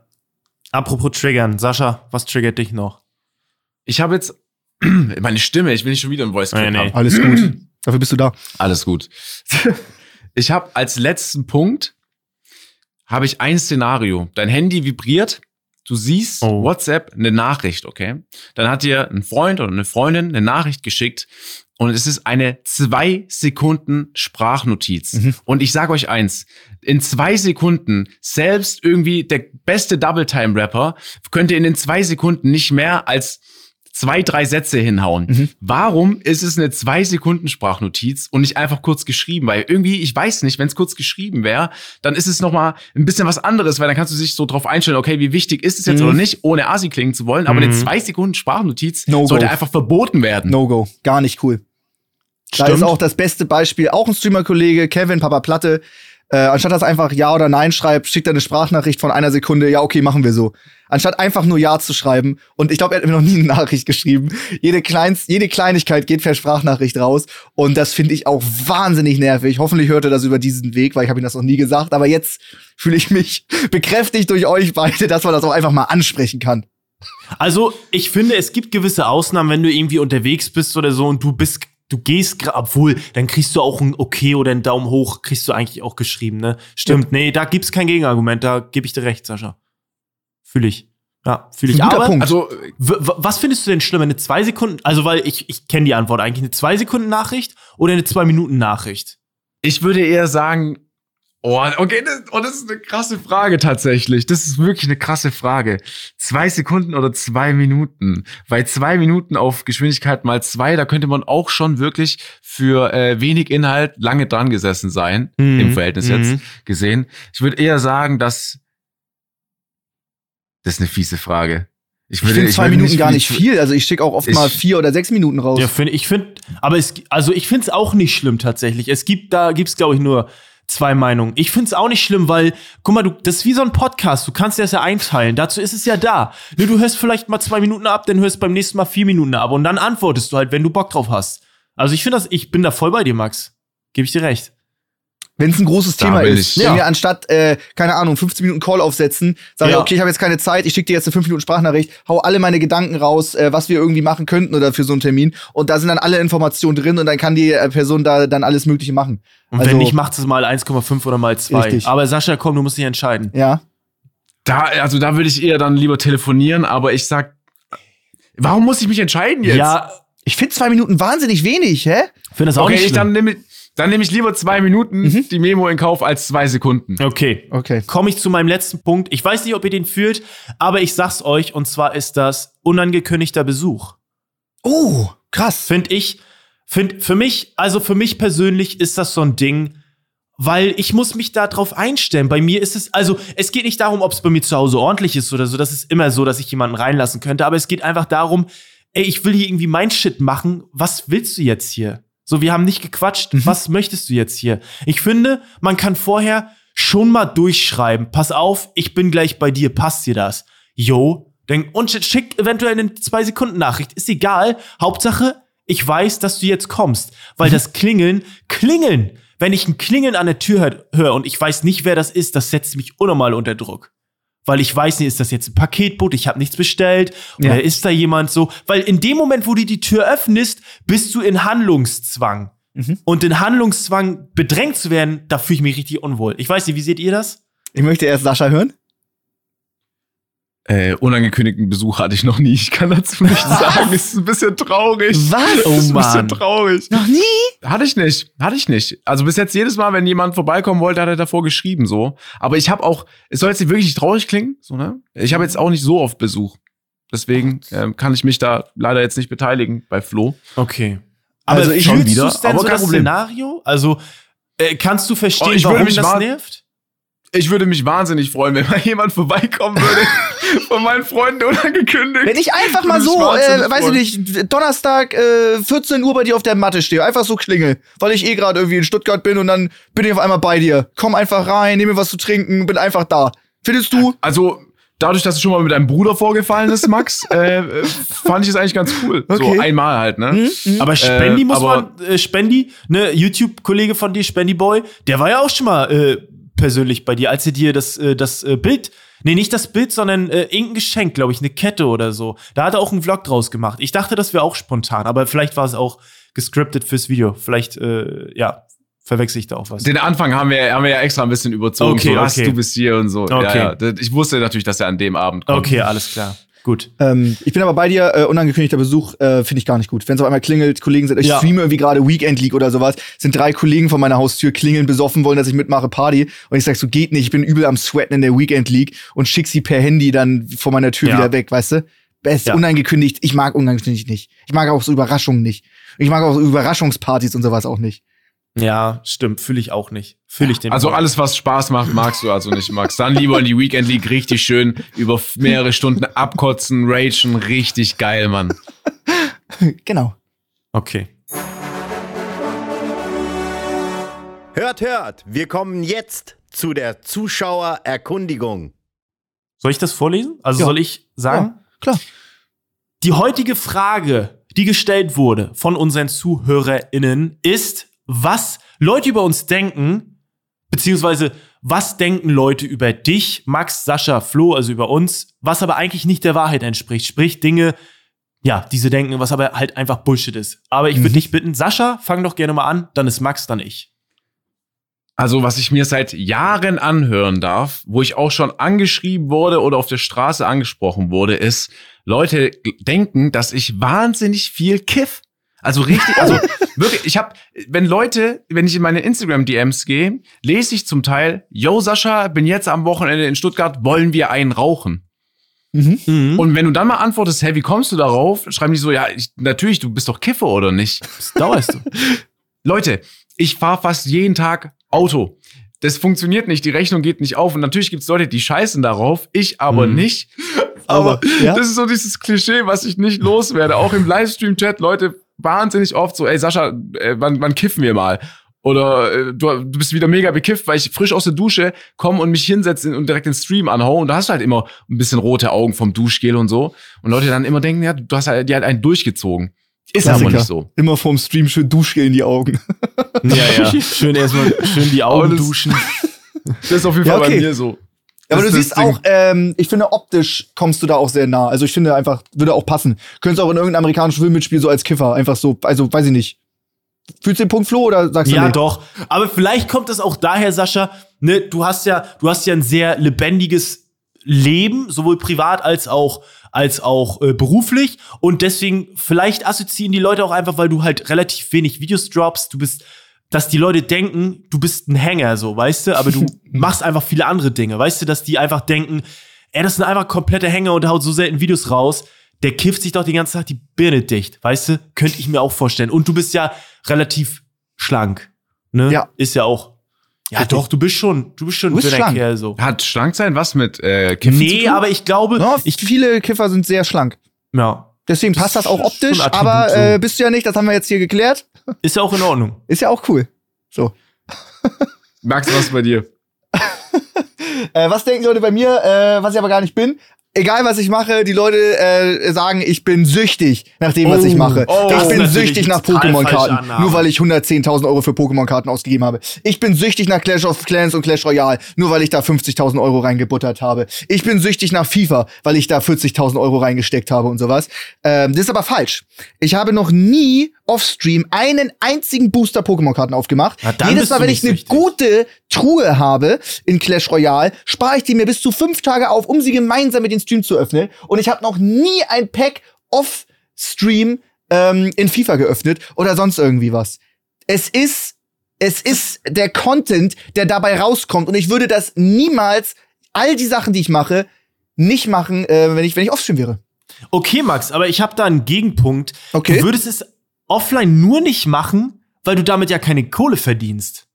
Apropos Triggern, Sascha, was triggert dich noch? Ich habe jetzt [CLEARS THROAT] meine Stimme, ich will nicht schon wieder ein Voice Crack Nee, nee. haben. Alles gut. [CLEARS THROAT] Dafür bist du da. Alles gut. [LAUGHS] Ich habe als letzten Punkt habe ich ein Szenario. Dein Handy vibriert, du siehst Oh. WhatsApp eine Nachricht, okay? Dann hat dir ein Freund oder eine Freundin eine Nachricht geschickt und es ist eine zwei Sekunden Sprachnotiz. Mhm. Und ich sage euch eins, in zwei Sekunden, selbst irgendwie der beste Double-Time-Rapper könnte in den zwei Sekunden nicht mehr als zwei, drei Sätze hinhauen. Mhm. Warum ist es eine zwei Sekunden Sprachnotiz und nicht einfach kurz geschrieben? Weil irgendwie, ich weiß nicht, wenn es kurz geschrieben wäre, dann ist es noch mal ein bisschen was anderes, weil dann kannst du dich so drauf einstellen, okay, wie wichtig ist es jetzt Mhm. oder nicht, ohne Asi klingen zu wollen. Aber eine Mhm. zwei Sekunden Sprachnotiz No sollte go. einfach verboten werden. No-Go. Gar nicht cool. Da Stimmt. ist auch das beste Beispiel, auch ein Streamer-Kollege, Kevin, Papa Platte, Äh, anstatt dass einfach Ja oder Nein schreibt, schickt er eine Sprachnachricht von einer Sekunde, ja, okay, machen wir so. Anstatt einfach nur Ja zu schreiben. Und ich glaube, er hat mir noch nie eine Nachricht geschrieben. Jede, Kleinst, jede Kleinigkeit geht per Sprachnachricht raus. Und das finde ich auch wahnsinnig nervig. Hoffentlich hört er das über diesen Weg, weil ich habe ihm das noch nie gesagt. Aber jetzt fühle ich mich [LAUGHS] bekräftigt durch euch beide, dass man das auch einfach mal ansprechen kann. Also, ich finde, es gibt gewisse Ausnahmen, wenn du irgendwie unterwegs bist oder so und du bist du gehst, obwohl, dann kriegst du auch ein Okay oder einen Daumen hoch, kriegst du eigentlich auch geschrieben, ne? Stimmt, nee, da gibt's kein Gegenargument, da gebe ich dir recht, Sascha. Fühle ich. Ja, fühle ich. Aber Punkt. Also, was findest du denn schlimmer, eine zwei Sekunden, also weil ich, ich kenne die Antwort eigentlich, eine zwei Sekunden Nachricht oder eine zwei Minuten Nachricht? ich würde eher sagen, oh, okay, das, oh, das ist eine krasse Frage tatsächlich. Das ist wirklich eine krasse Frage. Zwei Sekunden oder zwei Minuten? Bei zwei Minuten auf Geschwindigkeit mal zwei, da könnte man auch schon wirklich für äh, wenig Inhalt lange dran gesessen sein, Mhm. im Verhältnis Mhm. jetzt gesehen. Ich würde eher sagen, dass das ist eine fiese Frage. Ich finde zwei würde Minuten gar für- nicht viel. Also ich schicke auch oft Ich- mal vier oder sechs Minuten raus. Ja, finde ich, finde, aber es, also ich finde es auch nicht schlimm tatsächlich. Es gibt, da gibt's glaube ich nur zwei Meinungen. Ich finde es auch nicht schlimm, weil, guck mal, du, das ist wie so ein Podcast, du kannst dir das ja einteilen. Dazu ist es ja da. Nur du hörst vielleicht mal zwei Minuten ab, dann hörst beim nächsten Mal vier Minuten ab und dann antwortest du halt, wenn du Bock drauf hast. Also ich finde das, ich bin da voll bei dir, Max. Gebe ich dir recht. Wenn es ein großes Da Thema ist. ich. Wenn Ja. wir anstatt, äh, keine Ahnung, 15 Minuten Call aufsetzen, sage ich, Ja. okay, ich habe jetzt keine Zeit, ich schicke dir jetzt eine 5 Minuten Sprachnachricht, hau alle meine Gedanken raus, äh, was wir irgendwie machen könnten oder für so einen Termin. Und da sind dann alle Informationen drin und dann kann die äh, Person da dann alles Mögliche machen. Und Also- wenn nicht, macht es mal 1,5 oder mal 2. Richtig. Aber Sascha, komm, du musst dich entscheiden. Ja. Da, also da würde ich eher dann lieber telefonieren, aber ich sag, warum muss ich mich entscheiden jetzt? Ja, Ich finde zwei Minuten wahnsinnig wenig, hä? finde das auch okay, nicht ich, dann nehme dann nehme ich lieber zwei Minuten Mhm. die Memo in Kauf als zwei Sekunden. Okay. Okay. komme ich zu meinem letzten Punkt. Ich weiß nicht, ob ihr den fühlt, aber ich sag's euch, und zwar ist das unangekündigter Besuch. Oh, krass. Finde ich, find, für mich, also für mich persönlich ist das so ein Ding, weil ich muss mich da drauf einstellen. Bei mir ist es, also es geht nicht darum, ob es bei mir zu Hause ordentlich ist oder so. Das ist immer so, dass ich jemanden reinlassen könnte, aber es geht einfach darum, ey, ich will hier irgendwie mein Shit machen. Was willst du jetzt hier? So, wir haben nicht gequatscht. Was möchtest du jetzt hier? Ich finde, man kann vorher schon mal durchschreiben. Pass auf, ich bin gleich bei dir. Passt dir das? Jo. Dann, und schick eventuell eine zwei Sekunden Nachricht. Ist egal. Hauptsache, ich weiß, dass du jetzt kommst. Weil das Klingeln, Klingeln. Wenn ich ein Klingeln an der Tür hör- höre und ich weiß nicht, wer das ist, das setzt mich unnormal unter Druck. Weil ich weiß nicht, ist das jetzt ein Paketboot, ich habe nichts bestellt oder Ja. ist da jemand so? Weil in dem Moment, wo du die Tür öffnest, bist du in Handlungszwang. Und in Handlungszwang bedrängt zu werden, da fühle ich mich richtig unwohl. Ich weiß nicht, wie seht ihr das? Ich möchte erst Sascha hören. Äh, unangekündigten Besuch hatte ich noch nie. Ich kann dazu nichts sagen. Es ist ein bisschen traurig. Was? Es ist Oh, ein Mann. bisschen traurig. Noch nie? Hatte ich nicht. Hatte ich nicht. Also bis jetzt jedes Mal, wenn jemand vorbeikommen wollte, hat er davor geschrieben so. Aber ich habe auch, es soll jetzt nicht wirklich traurig klingen, so ne? Ich habe jetzt auch nicht so oft Besuch. Deswegen ähm, kann ich mich da leider jetzt nicht beteiligen bei Flo. Okay. Also Aber ich fühlst schon wieder, denn aber so kein das Problem. Szenario? Also äh, kannst du verstehen, Oh, warum mich das nervt? Ich würde mich wahnsinnig freuen, wenn mal jemand vorbeikommen würde [LAUGHS] von meinen Freunden unangekündigt. Wenn ich einfach mal so, äh, weiß ich nicht, Donnerstag äh, 14 Uhr bei dir auf der Matte stehe, einfach so klingel, weil ich eh gerade irgendwie in Stuttgart bin und dann bin ich auf einmal bei dir. Komm einfach rein, nehme mir was zu trinken, bin einfach da. Findest du? Also, dadurch, dass es schon mal mit deinem Bruder vorgefallen ist, Max, [LAUGHS] äh, fand ich es eigentlich ganz cool. Okay. So einmal halt, ne? Aber Spendi Äh, muss aber- man, äh, Spendi, ne, YouTube-Kollege von dir, Spendi Boy, der war ja auch schon mal äh, persönlich bei dir, als er dir das, äh, das äh, Bild, nee, nicht das Bild, sondern äh, irgendein Geschenk, glaube ich, eine Kette oder so. Da hat er auch einen Vlog draus gemacht. Ich dachte, das wäre auch spontan, aber vielleicht war es auch gescriptet fürs Video. Vielleicht, äh, ja, verwechsel ich da auch was. Den Anfang haben wir, haben wir ja extra ein bisschen überzogen. Okay, so, was, okay. du bist hier und so. Okay. Ja, ja. Ich wusste natürlich, dass er an dem Abend kommt. Okay, alles klar. Gut. Ähm, ich bin aber bei dir, äh, unangekündigter Besuch äh, finde ich gar nicht gut. Wenn es auf einmal klingelt, Kollegen sind, ich Ja. streame irgendwie gerade Weekend League oder sowas, sind drei Kollegen von meiner Haustür, klingeln besoffen, wollen, dass ich mitmache, Party. Und ich sag so, geht nicht, ich bin übel am Sweaten in der Weekend League und schick sie per Handy dann vor meiner Tür Ja. wieder weg, weißt du? Best Ja. unangekündigt, ich mag unangekündigt nicht. Ich mag auch so Überraschungen nicht. Ich mag auch so Überraschungspartys und sowas auch nicht. Ja, stimmt, fühle ich auch nicht. Fühle ich den. Also alles, was Spaß macht, magst du also nicht, Max. Dann lieber in die Weekend League richtig schön über mehrere Stunden abkotzen, ragen, richtig geil, Mann. [LAUGHS] genau. Okay. Hört, hört, wir kommen jetzt zu der Zuschauererkundigung. Soll ich das vorlesen? Also Ja. soll ich sagen? Ja, klar. Die heutige Frage, die gestellt wurde von unseren ZuhörerInnen, ist, was Leute über uns denken, beziehungsweise was denken Leute über dich, Max, Sascha, Flo, also über uns, was aber eigentlich nicht der Wahrheit entspricht. Sprich Dinge, ja, diese denken, was aber halt einfach Bullshit ist. Aber ich würde Mhm. dich bitten, Sascha, fang doch gerne mal an, dann ist Max, dann ich. Also, was ich mir seit Jahren anhören darf, wo ich auch schon angeschrieben wurde oder auf der Straße angesprochen wurde, ist, Leute denken, dass ich wahnsinnig viel kiff. Also richtig, also [LAUGHS] wirklich, ich habe, wenn Leute, wenn ich in meine Instagram-DMs gehe, lese ich zum Teil, yo Sascha, bin jetzt am Wochenende in Stuttgart, wollen wir einen rauchen? Mhm. Und wenn du dann mal antwortest, hey, wie kommst du darauf? Schreiben die so, ja, ich, natürlich, du bist doch Kiffer oder nicht? das dauerst du. [LAUGHS] Leute, ich fahre fast jeden Tag Auto. Das funktioniert nicht, die Rechnung geht nicht auf. Und natürlich gibt es Leute, die scheißen darauf, ich aber Mhm. nicht. Aber ja. das ist so dieses Klischee, was ich nicht loswerde. Auch im Livestream-Chat, Leute wahnsinnig oft so, ey Sascha, äh, wann, wann kiffen wir mal? Oder äh, du, du bist wieder mega bekifft, weil ich frisch aus der Dusche komme und mich hinsetze und direkt den Stream anhau. Und da hast du halt immer ein bisschen rote Augen vom Duschgel und so. Und Leute dann immer denken, ja, du hast halt, die halt einen durchgezogen. Ist aber Klassiker. nicht so. Immer vorm Stream schön Duschgel in die Augen. Ja, ja. [LAUGHS] Schön erstmal schön die Aber Augen das- duschen. [LAUGHS] Das ist auf jeden Ja, Fall okay. bei mir so. Aber Das du siehst Ding. auch, ähm, ich finde optisch kommst du da auch sehr nah. Also ich finde einfach, würde auch passen. Könntest auch in irgendeinem amerikanischen Film mitspielen, so als Kiffer. Einfach so, also weiß ich nicht. Fühlst du den Punkt Flo oder sagst du Ja, nee? doch. Aber vielleicht kommt es auch daher, Sascha, ne, du hast ja, du hast ja ein sehr lebendiges Leben, sowohl privat als auch als auch äh, beruflich und deswegen vielleicht assoziieren die Leute auch einfach, weil du halt relativ wenig Videos droppst, du bist dass die Leute denken, du bist ein Hänger, so, weißt du, aber du [LAUGHS] machst einfach viele andere Dinge, weißt du, dass die einfach denken, ey, das sind einfach komplette Hänger und der haut so selten Videos raus, der kifft sich doch den ganzen Tag die Birne dicht, weißt du, könnte ich mir auch vorstellen. Und du bist ja relativ schlank, ne? Ja. Ist ja auch. Ja, Richtig. doch, du bist schon, du bist schon Du bist schlank. Kerl, so. Hat schlank sein was mit äh, Kiffen zu Nee, tun? aber ich glaube, Ja, ich, viele Kiffer sind sehr schlank. ja, Deswegen passt das auch optisch, aber äh, bist du ja nicht, das haben wir jetzt hier geklärt. [LAUGHS] ist ja auch in Ordnung. Ist ja auch cool. So. Max, was bei dir? [LAUGHS] Äh, was denken Leute bei mir, äh, was ich aber gar nicht bin? Egal, was ich mache, die Leute äh, sagen, ich bin süchtig nach dem, was Oh, ich mache. oh, ich bin süchtig nach Pokémon-Karten, nur weil ich 110.000 Euro für Pokémon-Karten ausgegeben habe. Ich bin süchtig nach Clash of Clans und Clash Royale, nur weil ich da 50.000 Euro reingebuttert habe. Ich bin süchtig nach FIFA, weil ich da 40.000 Euro reingesteckt habe und sowas. Ähm, das ist aber falsch. Ich habe noch nie offstream einen einzigen Booster Pokémon-Karten aufgemacht. Jedes Mal, wenn ich eine gute Truhe habe in Clash Royale, spare ich die mir bis zu fünf Tage auf, um sie gemeinsam mit den Stream zu öffnen. Und ich habe noch nie ein Pack off-Stream ähm, in FIFA geöffnet oder sonst irgendwie was. Es ist, es ist der Content, der dabei rauskommt. Und ich würde das niemals, all die Sachen, die ich mache, nicht machen, äh, wenn ich, wenn ich offstream wäre. Okay, Max, aber ich habe da einen Gegenpunkt. Okay. Du würdest es offline nur nicht machen, weil du damit ja keine Kohle verdienst.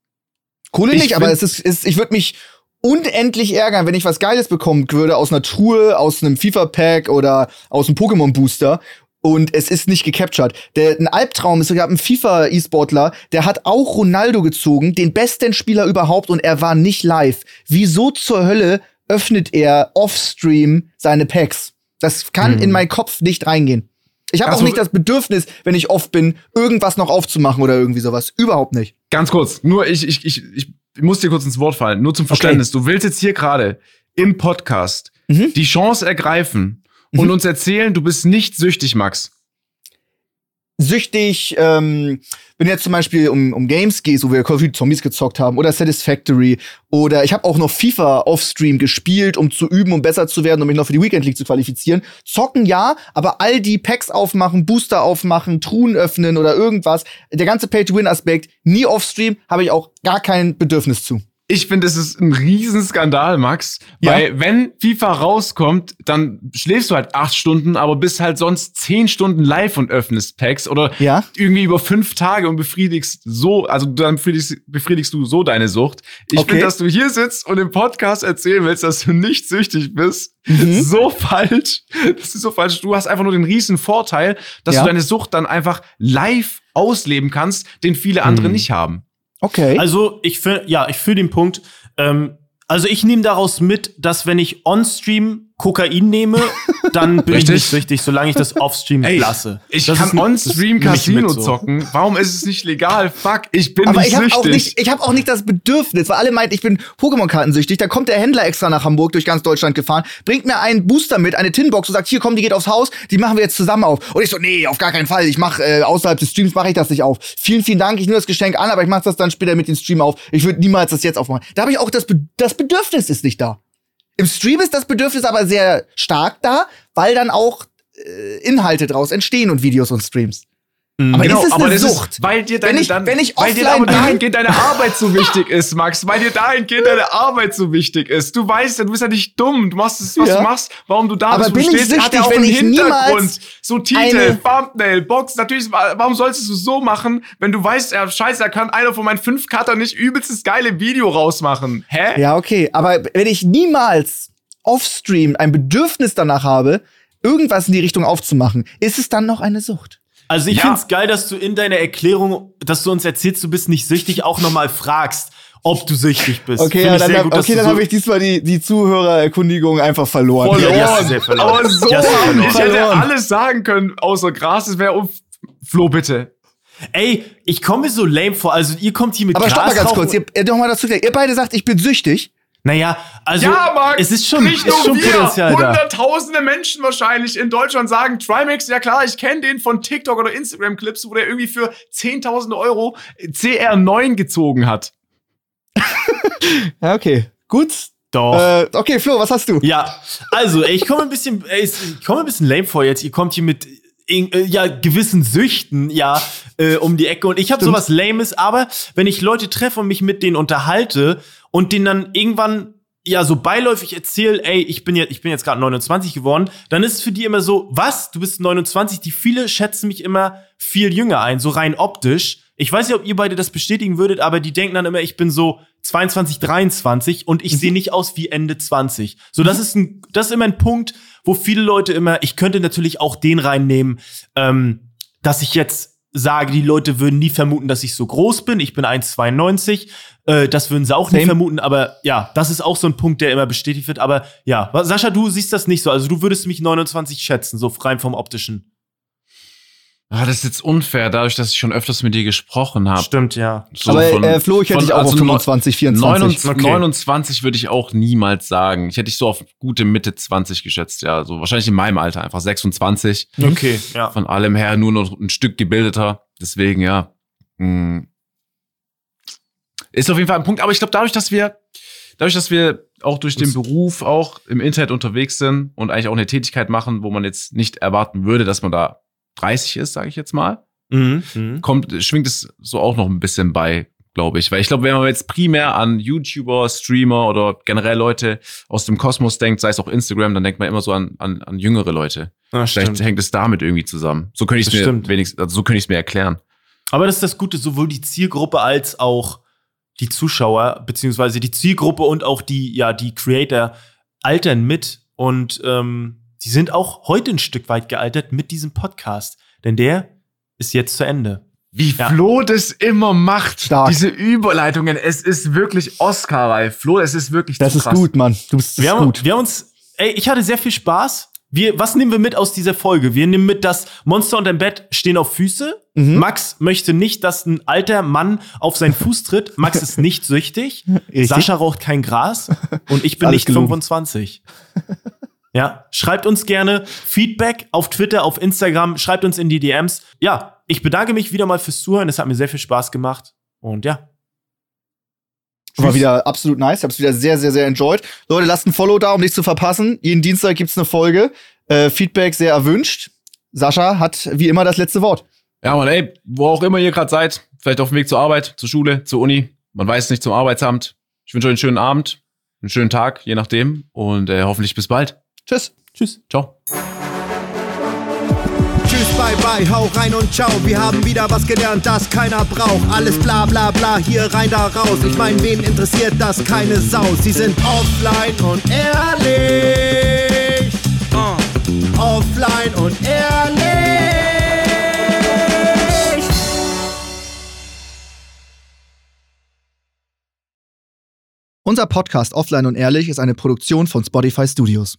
Kohle Ich nicht, aber es ist, ist ich würde mich unendlich ärgern, wenn ich was Geiles bekommen würde aus einer Truhe, aus einem FIFA-Pack oder aus einem Pokémon-Booster. Und es ist nicht gecaptured. Der, ein Albtraum ist, ich habe einen FIFA-E-Sportler, der hat auch Ronaldo gezogen, den besten Spieler überhaupt, und er war nicht live. Wieso zur Hölle öffnet er off-stream seine Packs? Das kann Hm. in meinen Kopf nicht reingehen. Ich habe auch nicht das Bedürfnis, wenn ich off bin, irgendwas noch aufzumachen oder irgendwie sowas. Überhaupt nicht. Ganz kurz, nur ich, ich, ich, ich muss dir kurz ins Wort fallen, nur zum Verständnis. Du willst jetzt hier gerade im Podcast Mhm. die Chance ergreifen und uns erzählen, du bist nicht süchtig, Max. Süchtig, ähm, wenn jetzt zum Beispiel um, um Games geht, wo wir Call of Duty Zombies gezockt haben, oder Satisfactory, oder ich habe auch noch FIFA offstream gespielt, um zu üben, um besser zu werden, um mich noch für die Weekend League zu qualifizieren. Zocken ja, aber all die Packs aufmachen, Booster aufmachen, Truhen öffnen oder irgendwas, der ganze Pay-to-Win-Aspekt, nie offstream, habe ich auch gar kein Bedürfnis zu. Ich finde, es ist ein Riesenskandal, Max. Ja. Weil wenn FIFA rauskommt, dann schläfst du halt acht Stunden, aber bist halt sonst zehn Stunden live und öffnest Packs oder Ja. irgendwie über fünf Tage und befriedigst so, also dann befriedigst, befriedigst du so deine Sucht. Ich Okay. finde, dass du hier sitzt und im Podcast erzählen willst, dass du nicht süchtig bist, Mhm. [LAUGHS] so falsch. Das ist so falsch. Du hast einfach nur den riesen Vorteil, dass Ja. du deine Sucht dann einfach live ausleben kannst, den viele andere Mhm. nicht haben. Okay. Also ich finde, ja, ich fühle den Punkt. Ähm, also ich nehme daraus mit, dass wenn ich on-stream Kokain nehme, dann bin Richtig. ich nicht süchtig, solange ich das off-stream Ey, lasse. Ich Das kann on-stream Casino so. zocken. Warum ist es nicht legal? Fuck, ich bin aber nicht ich habe süchtig. auch nicht, ich habe auch nicht das Bedürfnis, weil alle meinten, ich bin Pokémon-Kartensüchtig. Da kommt der Händler extra nach Hamburg durch ganz Deutschland gefahren, bringt mir einen Booster mit, eine Tinbox und sagt, hier komm, die geht aufs Haus, die machen wir jetzt zusammen auf. Und ich so, nee, auf gar keinen Fall. Ich mach äh, außerhalb des Streams mache ich das nicht auf. Vielen, vielen Dank. Ich nehme das Geschenk an, aber ich mache das dann später mit dem Stream auf. Ich würde niemals das jetzt aufmachen. Da habe ich auch das, Be das Bedürfnis ist nicht da. Im Stream ist das Bedürfnis aber sehr stark da, weil dann auch äh, Inhalte draus entstehen und Videos und Streams. Aber Genau, ist es aber eine Sucht? ist, weil dir Wenn deine, ich- dann, wenn ich weil dir aber bin- dahingehend deine Arbeit so [LAUGHS] wichtig ist, Max, weil dir dahingehend deine Arbeit so wichtig ist. Du weißt ja, du bist ja nicht dumm, du machst es, was Ja. du machst, warum du da Aber bist, wo du bin ich stehst, hat ja süchtig, auch wenn einen ich Hintergrund. niemals So Titel, Thumbnail, Box, natürlich, wa- warum solltest du so machen, wenn du weißt, ja, scheiße, da kann einer von meinen fünf Cutter nicht übelstes geile Video rausmachen. Hä? Ja, okay. Aber wenn ich niemals offstream ein Bedürfnis danach habe, irgendwas in die Richtung aufzumachen, ist es dann noch eine Sucht? Also ich Ja. find's geil, dass du in deiner Erklärung, dass du uns erzählst, du bist nicht süchtig, auch nochmal fragst, ob du süchtig bist. Okay, ja, dann, gut, okay, dann so- habe ich diesmal die, die Zuhörererkundigung einfach verloren. Verloren. Ja, die hast du sehr verloren. Aber so Die hast du haben verloren. ich hätte Verloren. alles sagen können, außer Gras. Es wäre um Flo, bitte. Ey, ich komme mir so lame vor. Also ihr kommt hier mit Aber stopp mal ganz Grasrauch- kurz. Ihr, ihr, noch mal dazu, ihr beide sagt, ich bin süchtig. Naja, also Ja, Max, es ist schon, nicht ist schon wir, Potenzial da. hunderttausende Menschen wahrscheinlich in Deutschland sagen, Trimax, ja klar, ich kenne den von TikTok oder Instagram-Clips, wo der irgendwie für 10.000 Euro CR9 gezogen hat. [LAUGHS] Ja, okay. Gut. Doch. Äh, okay, Flo, was hast du? Ja, also ey, ich komme ein bisschen, ich komme ein bisschen lame vor jetzt. Ihr kommt hier mit in, äh, ja gewissen Süchten ja äh, um die Ecke und ich habe sowas Lames. Aber wenn ich Leute treffe und mich mit denen unterhalte und denen dann irgendwann ja so beiläufig erzähle, ey, ich bin jetzt, ich bin jetzt gerade 29 geworden, dann ist es für die immer so, was? Du bist 29? Die viele schätzen mich immer viel jünger ein, so rein optisch. Ich weiß nicht, ob ihr beide das bestätigen würdet, aber die denken dann immer, ich bin so 22, 23 und ich sehe nicht aus wie Ende 20. So, das ist ein, das ist immer ein Punkt, wo viele Leute immer, ich könnte natürlich auch den reinnehmen, ähm, dass ich jetzt sage, die Leute würden nie vermuten, dass ich so groß bin. Ich bin 1,92. Äh, das würden sie auch nie Same. vermuten. Aber ja, das ist auch so ein Punkt, der immer bestätigt wird. Aber ja, Sascha, du siehst das nicht so. Also du würdest mich 29 schätzen, so rein vom optischen. Ah, das ist jetzt unfair, dadurch, dass ich schon öfters mit dir gesprochen habe. Stimmt, ja. So Aber von- äh, Flo, ich hätte dich auch also auf 25, 24. 29, Okay. 29 würde ich auch niemals sagen. Ich hätte dich so auf gute Mitte 20 geschätzt, ja. So wahrscheinlich in meinem Alter, einfach 26. Okay, ja. Von allem her nur noch ein Stück gebildeter. Deswegen, ja. mh, Ist auf jeden Fall ein Punkt. Aber ich glaube, dadurch, dass wir, dadurch, dass wir auch durch den Beruf auch im Internet unterwegs sind und eigentlich auch eine Tätigkeit machen, wo man jetzt nicht erwarten würde, dass man da 30 ist, sage ich jetzt mal, Mhm. Mhm. kommt, schwingt es so auch noch ein bisschen bei, glaube ich. Weil ich glaube, wenn man jetzt primär an YouTuber, Streamer oder generell Leute aus dem Kosmos denkt, sei es auch Instagram, dann denkt man immer so an, an, an jüngere Leute. Ja, Vielleicht stimmt. hängt es damit irgendwie zusammen. So könnte ich es mir stimmt. wenigstens, also so könnte ich es mir erklären. Aber das ist das Gute, sowohl die Zielgruppe als auch die Zuschauer, beziehungsweise die Zielgruppe und auch die, ja, die Creator altern mit und ähm, die sind auch heute ein Stück weit gealtert mit diesem Podcast. Denn der ist jetzt zu Ende. Wie Ja. Flo das immer macht. Stark. Diese Überleitungen. Es ist wirklich Oscar-reif. Flo, es ist wirklich Das zu ist krass. gut, Mann. Du bist das Wir ist haben, gut. wir haben uns, ey, ich hatte sehr viel Spaß. Wir, was nehmen wir mit aus dieser Folge? Wir nehmen mit, dass Monster und ein Bett stehen auf Füße. Mhm. Max möchte nicht, dass ein alter Mann auf seinen Fuß tritt. Max ist nicht süchtig. [LAUGHS] Richtig. Sascha raucht kein Gras. Und ich bin Alles nicht gelogen. 25. Ja, schreibt uns gerne Feedback auf Twitter, auf Instagram, schreibt uns in die DMs. Ja, ich bedanke mich wieder mal fürs Zuhören. Es hat mir sehr viel Spaß gemacht. Und ja. War Tschüss. wieder absolut nice. Ich hab's wieder sehr, sehr, sehr enjoyed. Leute, lasst ein Follow da, um nichts zu verpassen. Jeden Dienstag gibt's eine Folge. Äh, Feedback sehr erwünscht. Sascha hat wie immer das letzte Wort. Ja, Mann, ey, wo auch immer ihr gerade seid, vielleicht auf dem Weg zur Arbeit, zur Schule, zur Uni, man weiß nicht, zum Arbeitsamt. Ich wünsche euch einen schönen Abend, einen schönen Tag, je nachdem. Und äh, hoffentlich bis bald. Tschüss. Tschüss. Ciao. Tschüss, bye bye, hau rein und ciao. Wir haben wieder was gelernt, das keiner braucht. Alles bla bla bla, hier rein, da raus. Ich mein, wen interessiert das? Keine Sau. Sie sind offline und ehrlich. Uh. Offline und ehrlich. Unser Podcast Offline und Ehrlich ist eine Produktion von Spotify Studios.